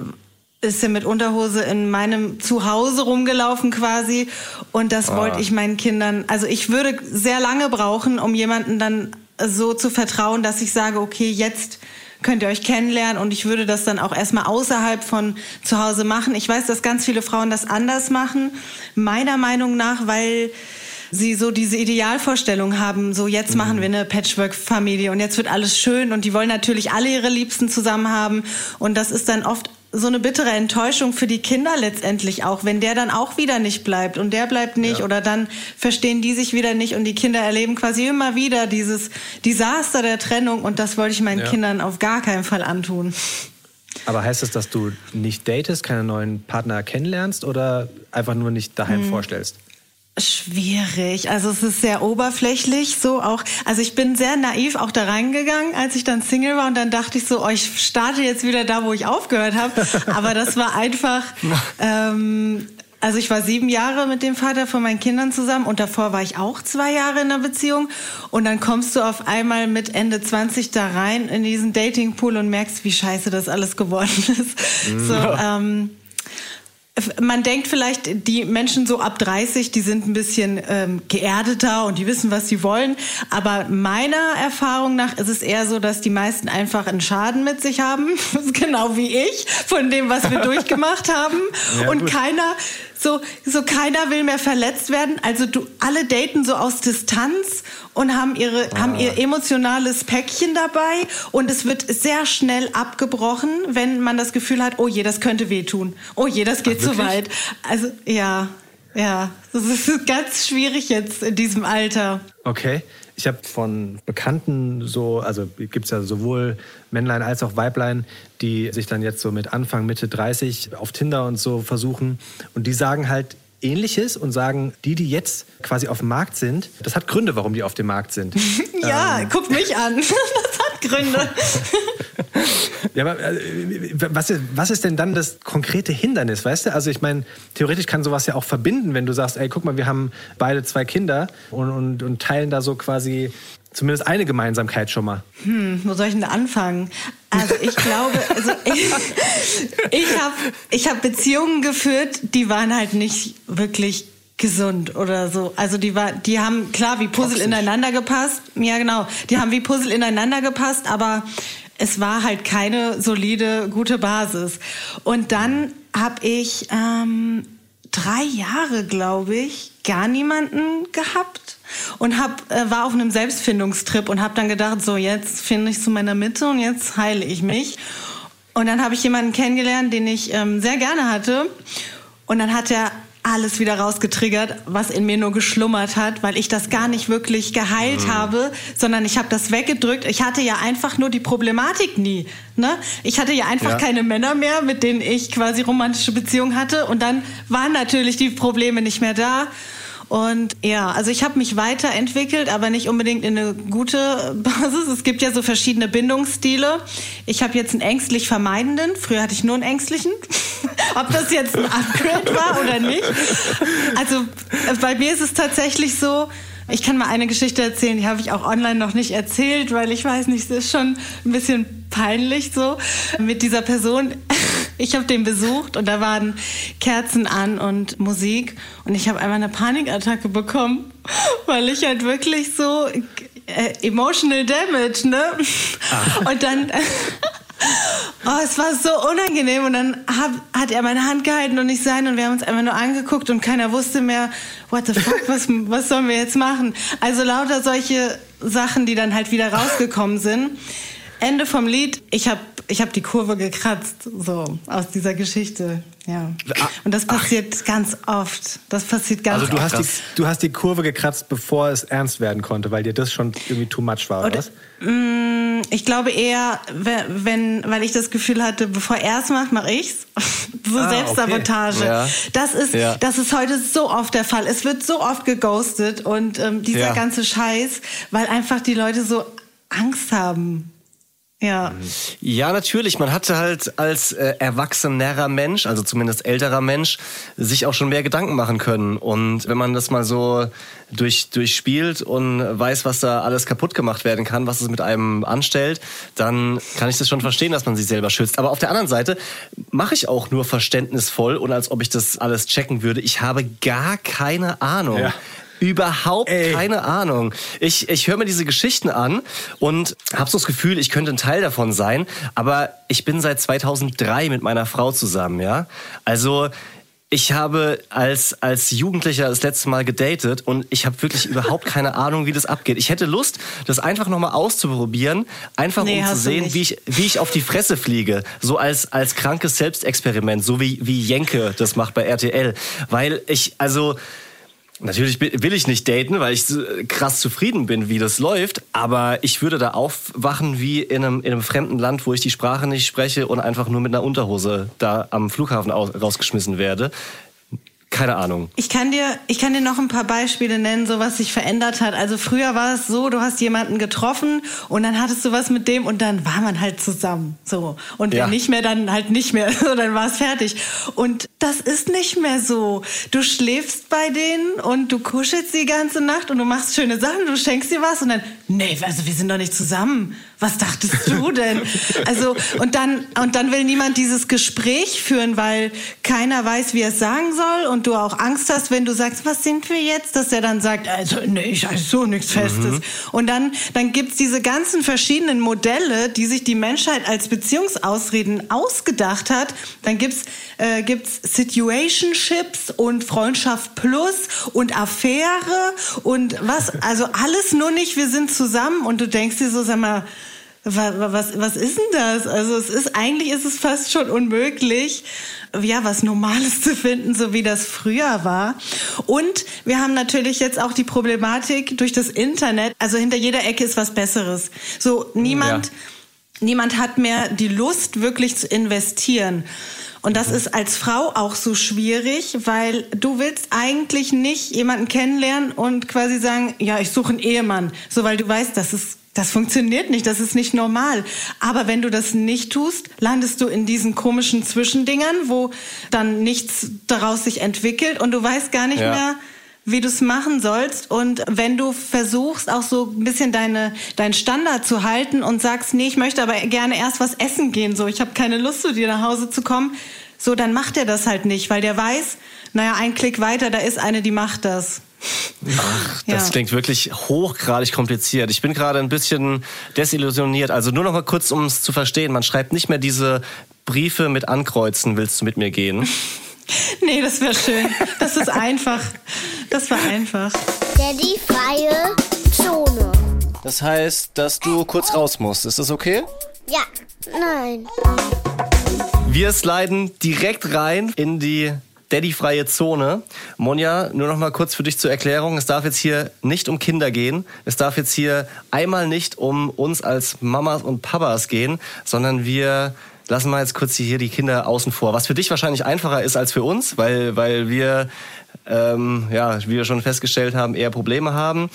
ist er mit Unterhose in meinem Zuhause rumgelaufen quasi. Und das wollte ich meinen Kindern, also ich würde sehr lange brauchen, um jemanden dann so zu vertrauen, dass ich sage, okay, jetzt könnt ihr euch kennenlernen und ich würde das dann auch erstmal außerhalb von zu Hause machen. Ich weiß, dass ganz viele Frauen das anders machen. Meiner Meinung nach, weil sie so diese Idealvorstellung haben, so jetzt machen wir eine Patchwork-Familie und jetzt wird alles schön und die wollen natürlich alle ihre Liebsten zusammen haben und das ist dann oft so eine bittere Enttäuschung für die Kinder letztendlich auch, wenn der dann auch wieder nicht bleibt und der bleibt nicht oder dann verstehen die sich wieder nicht und die Kinder erleben quasi immer wieder dieses Desaster der Trennung und das wollte ich meinen Ja. Kindern auf gar keinen Fall antun. Aber heißt das, dass du nicht datest, keine neuen Partner kennenlernst oder einfach nur nicht daheim vorstellst? Schwierig. Also es ist sehr oberflächlich so auch. Also ich bin sehr naiv auch da reingegangen, als ich dann Single war und dann dachte ich so, oh, ich starte jetzt wieder da, wo ich aufgehört habe. *laughs* Aber das war einfach. Ähm, also ich war sieben Jahre mit dem Vater von meinen Kindern zusammen und davor war ich auch zwei Jahre in einer Beziehung. Und dann kommst du auf einmal mit Ende 20 da rein in diesen Datingpool und merkst, wie scheiße das alles geworden *laughs* ist. So, ähm, man denkt vielleicht, die Menschen so ab 30, die sind ein bisschen ähm, geerdeter und die wissen, was sie wollen. Aber meiner Erfahrung nach ist es eher so, dass die meisten einfach einen Schaden mit sich haben, *laughs* genau wie ich, von dem, was wir durchgemacht *laughs* haben. Ja, und gut. keiner so, so keiner will mehr verletzt werden. Also du, alle daten so aus Distanz und haben ihre, ah. haben ihr emotionales Päckchen dabei und es wird sehr schnell abgebrochen, wenn man das Gefühl hat, oh je, das könnte wehtun. Oh je, das geht Ach, zu weit. Also, ja, ja, das ist *laughs* ganz schwierig jetzt in diesem Alter. Okay. Ich habe von Bekannten so, also gibt es ja sowohl Männlein als auch Weiblein, die sich dann jetzt so mit Anfang, Mitte 30 auf Tinder und so versuchen. Und die sagen halt, Ähnliches und sagen, die, die jetzt quasi auf dem Markt sind, das hat Gründe, warum die auf dem Markt sind. *laughs* ja, ähm. guck mich an. *laughs* Das hat Gründe. *laughs* ja, aber äh, was, ist, was ist denn dann das konkrete Hindernis, weißt du? Also ich meine, theoretisch kann sowas ja auch verbinden, wenn du sagst, ey, guck mal, wir haben beide zwei Kinder und, und, und teilen da so quasi zumindest eine Gemeinsamkeit schon mal. Hm, wo soll ich denn anfangen? Also ich glaube, also *laughs* ich, ich habe ich hab Beziehungen geführt, die waren halt nicht wirklich gesund oder so. Also die war, die haben klar wie Puzzle Toxisch. ineinander gepasst. Ja genau, die haben wie Puzzle ineinander gepasst, aber es war halt keine solide, gute Basis. Und dann habe ich ähm, drei Jahre, glaube ich, gar niemanden gehabt und hab, äh, war auf einem Selbstfindungstrip und habe dann gedacht, so jetzt finde ich zu meiner Mitte und jetzt heile ich mich. *laughs* Und dann habe ich jemanden kennengelernt, den ich ähm, sehr gerne hatte. Und dann hat er alles wieder rausgetriggert, was in mir nur geschlummert hat, weil ich das gar nicht wirklich geheilt mhm. habe, sondern ich habe das weggedrückt. Ich hatte ja einfach nur die Problematik nie. Ne? Ich hatte ja einfach ja. keine Männer mehr, mit denen ich quasi romantische Beziehungen hatte. Und dann waren natürlich die Probleme nicht mehr da. Und ja, also ich habe mich weiterentwickelt, aber nicht unbedingt in eine gute *laughs* Basis. Es gibt ja so verschiedene Bindungsstile. Ich habe jetzt einen ängstlich vermeidenden. Früher hatte ich nur einen ängstlichen. *laughs* Ob das jetzt ein Upgrade war oder nicht. Also bei mir ist es tatsächlich so, ich kann mal eine Geschichte erzählen, die habe ich auch online noch nicht erzählt, weil ich weiß nicht, es ist schon ein bisschen peinlich so mit dieser Person. *laughs* Ich habe den besucht und da waren Kerzen an und Musik und ich habe einmal eine Panikattacke bekommen, weil ich halt wirklich so äh, emotional damage, ne? Ach. Und dann *laughs* Oh, es war so unangenehm und dann hab, hat er meine Hand gehalten und ich sein und wir haben uns einfach nur angeguckt und keiner wusste mehr, what the fuck, was, was sollen wir jetzt machen? Also lauter solche Sachen, die dann halt wieder rausgekommen sind. Ende vom Lied, ich habe ich hab die Kurve gekratzt, so aus dieser Geschichte. Ja. Ah, und das passiert Ach. ganz oft. Das passiert ganz also du oft. Hast die, du hast die Kurve gekratzt, bevor es ernst werden konnte, weil dir das schon irgendwie too much war, oder was? Mm, ich glaube eher, wenn, weil ich das Gefühl hatte, bevor er es macht, mache ich's. *laughs* so ah, Selbstsabotage. Okay. Ja. Das ist, ja. das ist heute so oft der Fall. Es wird so oft geghostet und ähm, dieser ja. ganze Scheiß, weil einfach die Leute so Angst haben. Ja. Ja, natürlich. Man hatte halt als äh, erwachsenerer Mensch, also zumindest älterer Mensch, sich auch schon mehr Gedanken machen können. Und wenn man das mal so durch, durchspielt und weiß, was da alles kaputt gemacht werden kann, was es mit einem anstellt, dann kann ich das schon verstehen, dass man sich selber schützt. Aber auf der anderen Seite mache ich auch nur verständnisvoll und als ob ich das alles checken würde. Ich habe gar keine Ahnung. Ja. Überhaupt Ey. keine Ahnung. Ich, ich höre mir diese Geschichten an und habe so das Gefühl, ich könnte ein Teil davon sein. Aber ich bin seit 2003 mit meiner Frau zusammen, ja. Also ich habe als, als Jugendlicher das letzte Mal gedatet und ich habe wirklich überhaupt *laughs* keine Ahnung, wie das abgeht. Ich hätte Lust, das einfach nochmal auszuprobieren, einfach nee, um zu sehen, wie ich, wie ich auf die Fresse fliege. So als, als krankes Selbstexperiment, so wie, wie Jenke das macht bei RTL. Weil ich, also Natürlich will ich nicht daten, weil ich krass zufrieden bin, wie das läuft. Aber ich würde da aufwachen wie in einem, in einem fremden Land, wo ich die Sprache nicht spreche und einfach nur mit einer Unterhose da am Flughafen rausgeschmissen werde. Keine Ahnung. Ich kann dir, ich kann dir noch ein paar Beispiele nennen, so was sich verändert hat. Also früher war es so, du hast jemanden getroffen und dann hattest du was mit dem und dann war man halt zusammen. So. Und wenn Ja. nicht mehr, dann halt nicht mehr. *laughs* So, dann war es fertig. Und das ist nicht mehr so. Du schläfst bei denen und du kuschelst die ganze Nacht und du machst schöne Sachen, du schenkst dir was und dann, nee, also wir sind doch nicht zusammen. Was dachtest du denn? Also, und dann, und dann will niemand dieses Gespräch führen, weil keiner weiß, wie er es sagen soll und du auch Angst hast, wenn du sagst, was sind wir jetzt, dass er dann sagt, also, nee, ich weiß so nichts Festes. Und dann, dann gibt's diese ganzen verschiedenen Modelle, die sich die Menschheit als Beziehungsausreden ausgedacht hat. Dann gibt's, äh, gibt's Situationships und Freundschaft Plus und Affäre und was, also alles nur nicht, wir sind zusammen und du denkst dir so, sag mal, was, was ist denn das? Also es ist, eigentlich ist es fast schon unmöglich, ja, was Normales zu finden, so wie das früher war. Und wir haben natürlich jetzt auch die Problematik durch das Internet, also hinter jeder Ecke ist was Besseres. So, niemand, Ja. niemand hat mehr die Lust, wirklich zu investieren. Und das ist als Frau auch so schwierig, weil du willst eigentlich nicht jemanden kennenlernen und quasi sagen, ja, ich suche einen Ehemann. So, weil du weißt, das ist, das funktioniert nicht, das ist nicht normal. Aber wenn du das nicht tust, landest du in diesen komischen Zwischendingern, wo dann nichts daraus sich entwickelt und du weißt gar nicht Ja. mehr, wie du es machen sollst. Und wenn du versuchst, auch so ein bisschen deine, deinen Standard zu halten und sagst, nee, ich möchte aber gerne erst was essen gehen, so, ich habe keine Lust, zu dir nach Hause zu kommen, so, dann macht er das halt nicht, weil der weiß, naja, ein Klick weiter, da ist eine, die macht das. Das Ja. klingt wirklich hochgradig kompliziert. Ich bin gerade ein bisschen desillusioniert. Also nur noch mal kurz, um es zu verstehen. Man schreibt nicht mehr diese Briefe mit Ankreuzen, willst du mit mir gehen? *laughs* Nee, das wäre schön. Das ist einfach. Das war einfach. Daddy freie Zone. Das heißt, dass du kurz raus musst. Ist das okay? Ja, nein. Wir sliden direkt rein in die Daddy-freie Zone. Monja, nur noch mal kurz für dich zur Erklärung. Es darf jetzt hier nicht um Kinder gehen. Es darf jetzt hier einmal nicht um uns als Mamas und Papas gehen, sondern wir lassen mal jetzt kurz hier die Kinder außen vor. Was für dich wahrscheinlich einfacher ist als für uns, weil, weil wir, ähm, ja, wie wir schon festgestellt haben, eher Probleme haben.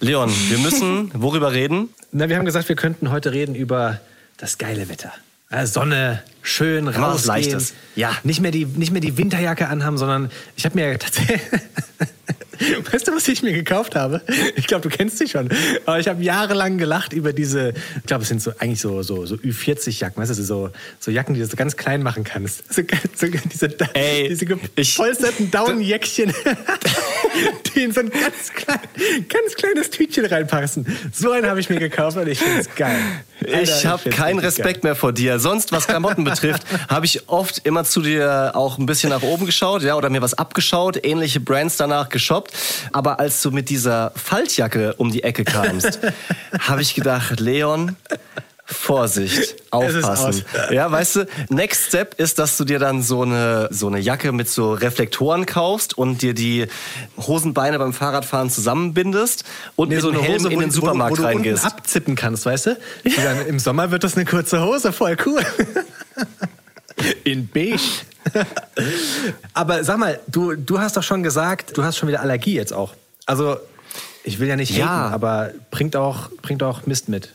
Leon, wir müssen worüber reden? *laughs* Na, wir haben gesagt, wir könnten heute reden über das geile Wetter. Ja, Sonne, schön was rausgehen. Leichtes. Ja. Nicht mehr die, nicht mehr die Winterjacke anhaben, sondern ich habe mir tatsächlich... *laughs* *laughs* Weißt du, was ich mir gekauft habe? Ich glaube, du kennst sie schon. Aber ich habe jahrelang gelacht über diese, ich glaube, es sind so eigentlich so, so, so Ü40-Jacken, weißt du, so, so Jacken, die du so ganz klein machen kannst. So, so, diese Ey, diese gepolsterten Daunenjäckchen, *laughs* die in so ein ganz, klein, ganz kleines Tütchen reinpassen. So einen habe ich mir gekauft und ich finde es geil. Alter, Ich habe keinen Respekt mehr vor dir. Sonst, was Klamotten betrifft, *laughs* habe ich oft immer zu dir auch ein bisschen nach oben geschaut, ja, oder mir was abgeschaut, ähnliche Brands danach geshoppt. Aber als du mit dieser Faltjacke um die Ecke kamst, *laughs* habe ich gedacht, Leon, Vorsicht, aufpassen. Ja, weißt du, next step ist, dass du dir dann so eine, so eine Jacke mit so Reflektoren kaufst und dir die Hosenbeine beim Fahrradfahren zusammenbindest und Nee, mit so eine Helm Hose, in wo, den wo, Supermarkt wo du reingehst. unten abzippen kannst, weißt du? Dann, Im Sommer wird das eine kurze Hose, voll cool. *laughs* In beige. Aber sag mal, du, du hast doch schon gesagt, du hast schon wieder Allergie jetzt auch. Also, ich will ja nicht Ja. haten, aber bringt auch, bringt auch Mist mit.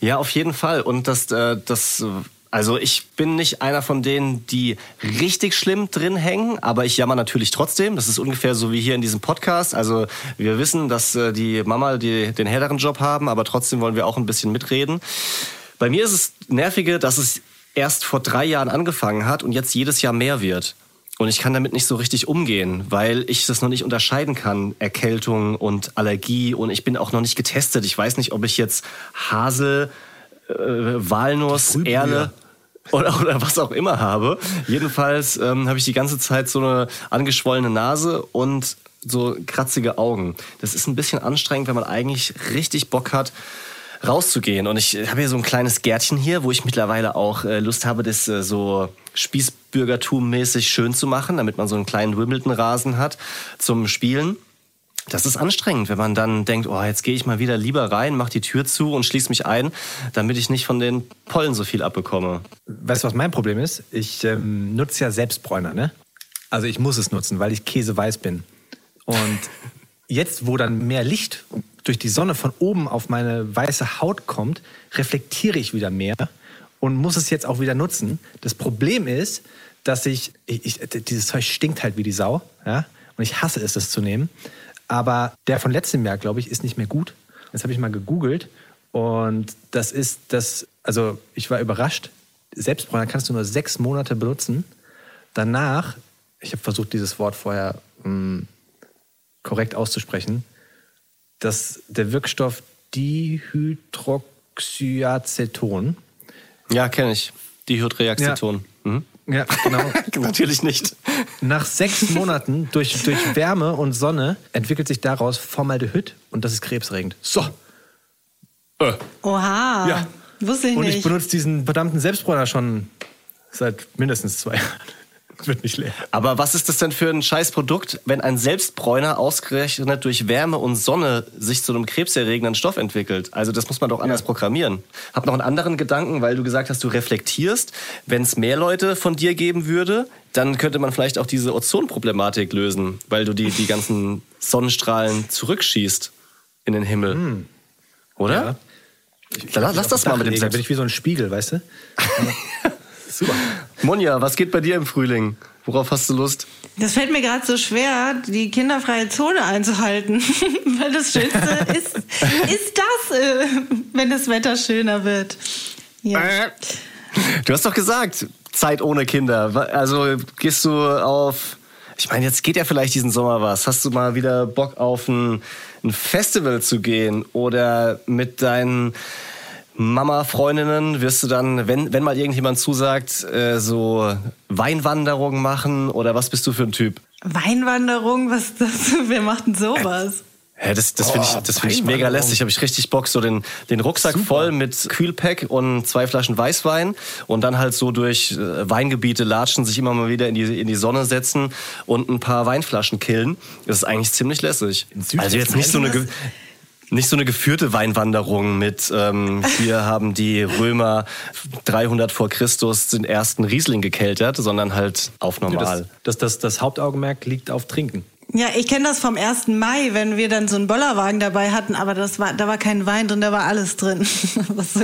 Ja, auf jeden Fall. Und das, äh, das, also ich bin nicht einer von denen, die richtig schlimm drin hängen, aber ich jammer natürlich trotzdem. Das ist ungefähr so wie hier in diesem Podcast. Also wir wissen, dass äh, die Mama die, den härteren Job haben, aber trotzdem wollen wir auch ein bisschen mitreden. Bei mir ist es nervige, dass es erst vor drei Jahren angefangen hat und jetzt jedes Jahr mehr wird. Und ich kann damit nicht so richtig umgehen, weil ich das noch nicht unterscheiden kann, Erkältung und Allergie. Und ich bin auch noch nicht getestet. Ich weiß nicht, ob ich jetzt Hasel, äh, Walnuss. Erle oder, oder was auch immer habe. Jedenfalls ähm, habe ich die ganze Zeit so eine angeschwollene Nase und so kratzige Augen. Das ist ein bisschen anstrengend, wenn man eigentlich richtig Bock hat, rauszugehen. Und ich habe hier so ein kleines Gärtchen hier, wo ich mittlerweile auch äh, Lust habe, das äh, so Spießbürgertum-mäßig schön zu machen, damit man so einen kleinen Wimbledon-Rasen hat zum Spielen. Das ist anstrengend, wenn man dann denkt, oh, jetzt gehe ich mal wieder lieber rein, mach die Tür zu und schließe mich ein, damit ich nicht von den Pollen so viel abbekomme. Weißt du, was mein Problem ist? Ich ähm, nutze ja Selbstbräuner, ne? Also ich muss es nutzen, weil ich käseweiß bin. Und *laughs* jetzt, wo dann mehr Licht durch die Sonne von oben auf meine weiße Haut kommt, reflektiere ich wieder mehr und muss es jetzt auch wieder nutzen. Das Problem ist, dass ich, ich, ich dieses Zeug stinkt halt wie die Sau, ja, und ich hasse es, das zu nehmen. Aber der von letztem Jahr, glaube ich, ist nicht mehr gut. Jetzt habe ich mal gegoogelt und das ist das, also ich war überrascht. Selbstbräuner kannst du nur sechs Monate benutzen. Danach, ich habe versucht, dieses Wort vorher mh, hm, korrekt auszusprechen, dass der Wirkstoff Dihydroxyaceton. Ja, kenne ich. Dihydroxyaceton. Ja. Mhm. Ja, genau. *laughs* Natürlich nicht. Nach sechs Monaten durch, durch Wärme und Sonne entwickelt sich daraus Formaldehyd und das ist krebserregend. So. Äh. Oha. Ja. Wusste ich und nicht. Und ich benutze diesen verdammten Selbstbräuner schon seit mindestens zwei Jahren. Wird nicht leer. Aber was ist das denn für ein Scheißprodukt, wenn ein Selbstbräuner ausgerechnet durch Wärme und Sonne sich zu einem krebserregenden Stoff entwickelt? Also das muss man doch anders ja. programmieren. Hab noch einen anderen Gedanken, weil du gesagt hast, du reflektierst. Wenn es mehr Leute von dir geben würde, dann könnte man vielleicht auch diese Ozonproblematik lösen, weil du die, die ganzen Sonnenstrahlen zurückschießt in den Himmel. Hm. Oder? Ja. Ich, lass, lass das mal mit dem Selbst. bin ich wie so ein Spiegel, weißt du? *laughs* Super. Monja, was geht bei dir im Frühling? Worauf hast du Lust? Das fällt mir gerade so schwer, die kinderfreie Zone einzuhalten. *laughs* Weil das Schönste ist, ist das, äh, wenn das Wetter schöner wird. Ja. Äh. Du hast doch gesagt, Zeit ohne Kinder. Also gehst du auf. Ich meine, jetzt geht ja vielleicht diesen Sommer was. Hast du mal wieder Bock auf ein, ein Festival zu gehen oder mit deinen Mama-Freundinnen wirst du dann, wenn, wenn mal irgendjemand zusagt, äh, so Weinwanderung machen oder was bist du für ein Typ? Weinwanderung? Was das? *laughs* Wer macht denn sowas? Ja, das, das finde ich, das find ich mega lästig. Habe ich richtig Bock, so den, den Rucksack Super. voll mit Kühlpack und zwei Flaschen Weißwein und dann halt so durch äh, Weingebiete latschen, sich immer mal wieder in die, in die Sonne setzen und ein paar Weinflaschen killen. Das ist eigentlich ziemlich lässig. Also jetzt nicht so eine, nicht so eine geführte Weinwanderung mit, ähm, hier *laughs* haben die Römer 300 vor Christus den ersten Riesling gekeltert, sondern halt auf normal. Das, das, das, das Hauptaugenmerk liegt auf Trinken. Ja, ich kenne das vom 1. Mai, wenn wir dann so einen Bollerwagen dabei hatten, aber das war, da war kein Wein drin, da war alles drin. *laughs* was so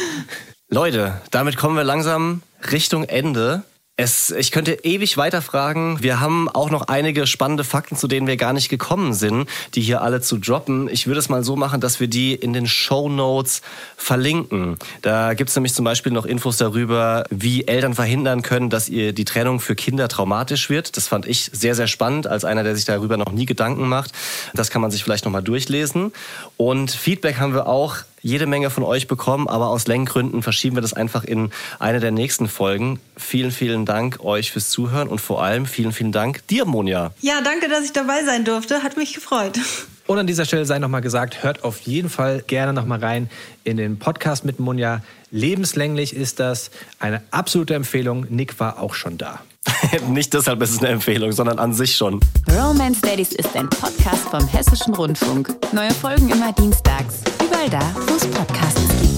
*laughs* Leute, damit kommen wir langsam Richtung Ende. Es, ich könnte ewig weiterfragen. Wir haben auch noch einige spannende Fakten, zu denen wir gar nicht gekommen sind, die hier alle zu droppen. Ich würde es mal so machen, dass wir die in den Show Notes verlinken. Da gibt es nämlich zum Beispiel noch Infos darüber, wie Eltern verhindern können, dass ihr die Trennung für Kinder traumatisch wird. Das fand ich sehr, sehr spannend, als einer, der sich darüber noch nie Gedanken macht. Das kann man sich vielleicht nochmal durchlesen. Und Feedback haben wir auch jede Menge von euch bekommen, aber aus Längengründen verschieben wir das einfach in eine der nächsten Folgen. Vielen, vielen Dank euch fürs Zuhören und vor allem vielen, vielen Dank dir, Monja. Ja, danke, dass ich dabei sein durfte. Hat mich gefreut. Und an dieser Stelle sei nochmal gesagt, hört auf jeden Fall gerne nochmal rein in den Podcast mit Monja. Lebenslänglich ist das eine absolute Empfehlung. Nick war auch schon da. *laughs* Nicht deshalb ist es eine Empfehlung, sondern an sich schon. Romance Daddies ist ein Podcast vom Hessischen Rundfunk. Neue Folgen immer dienstags. Überall da, wo es Podcasts gibt.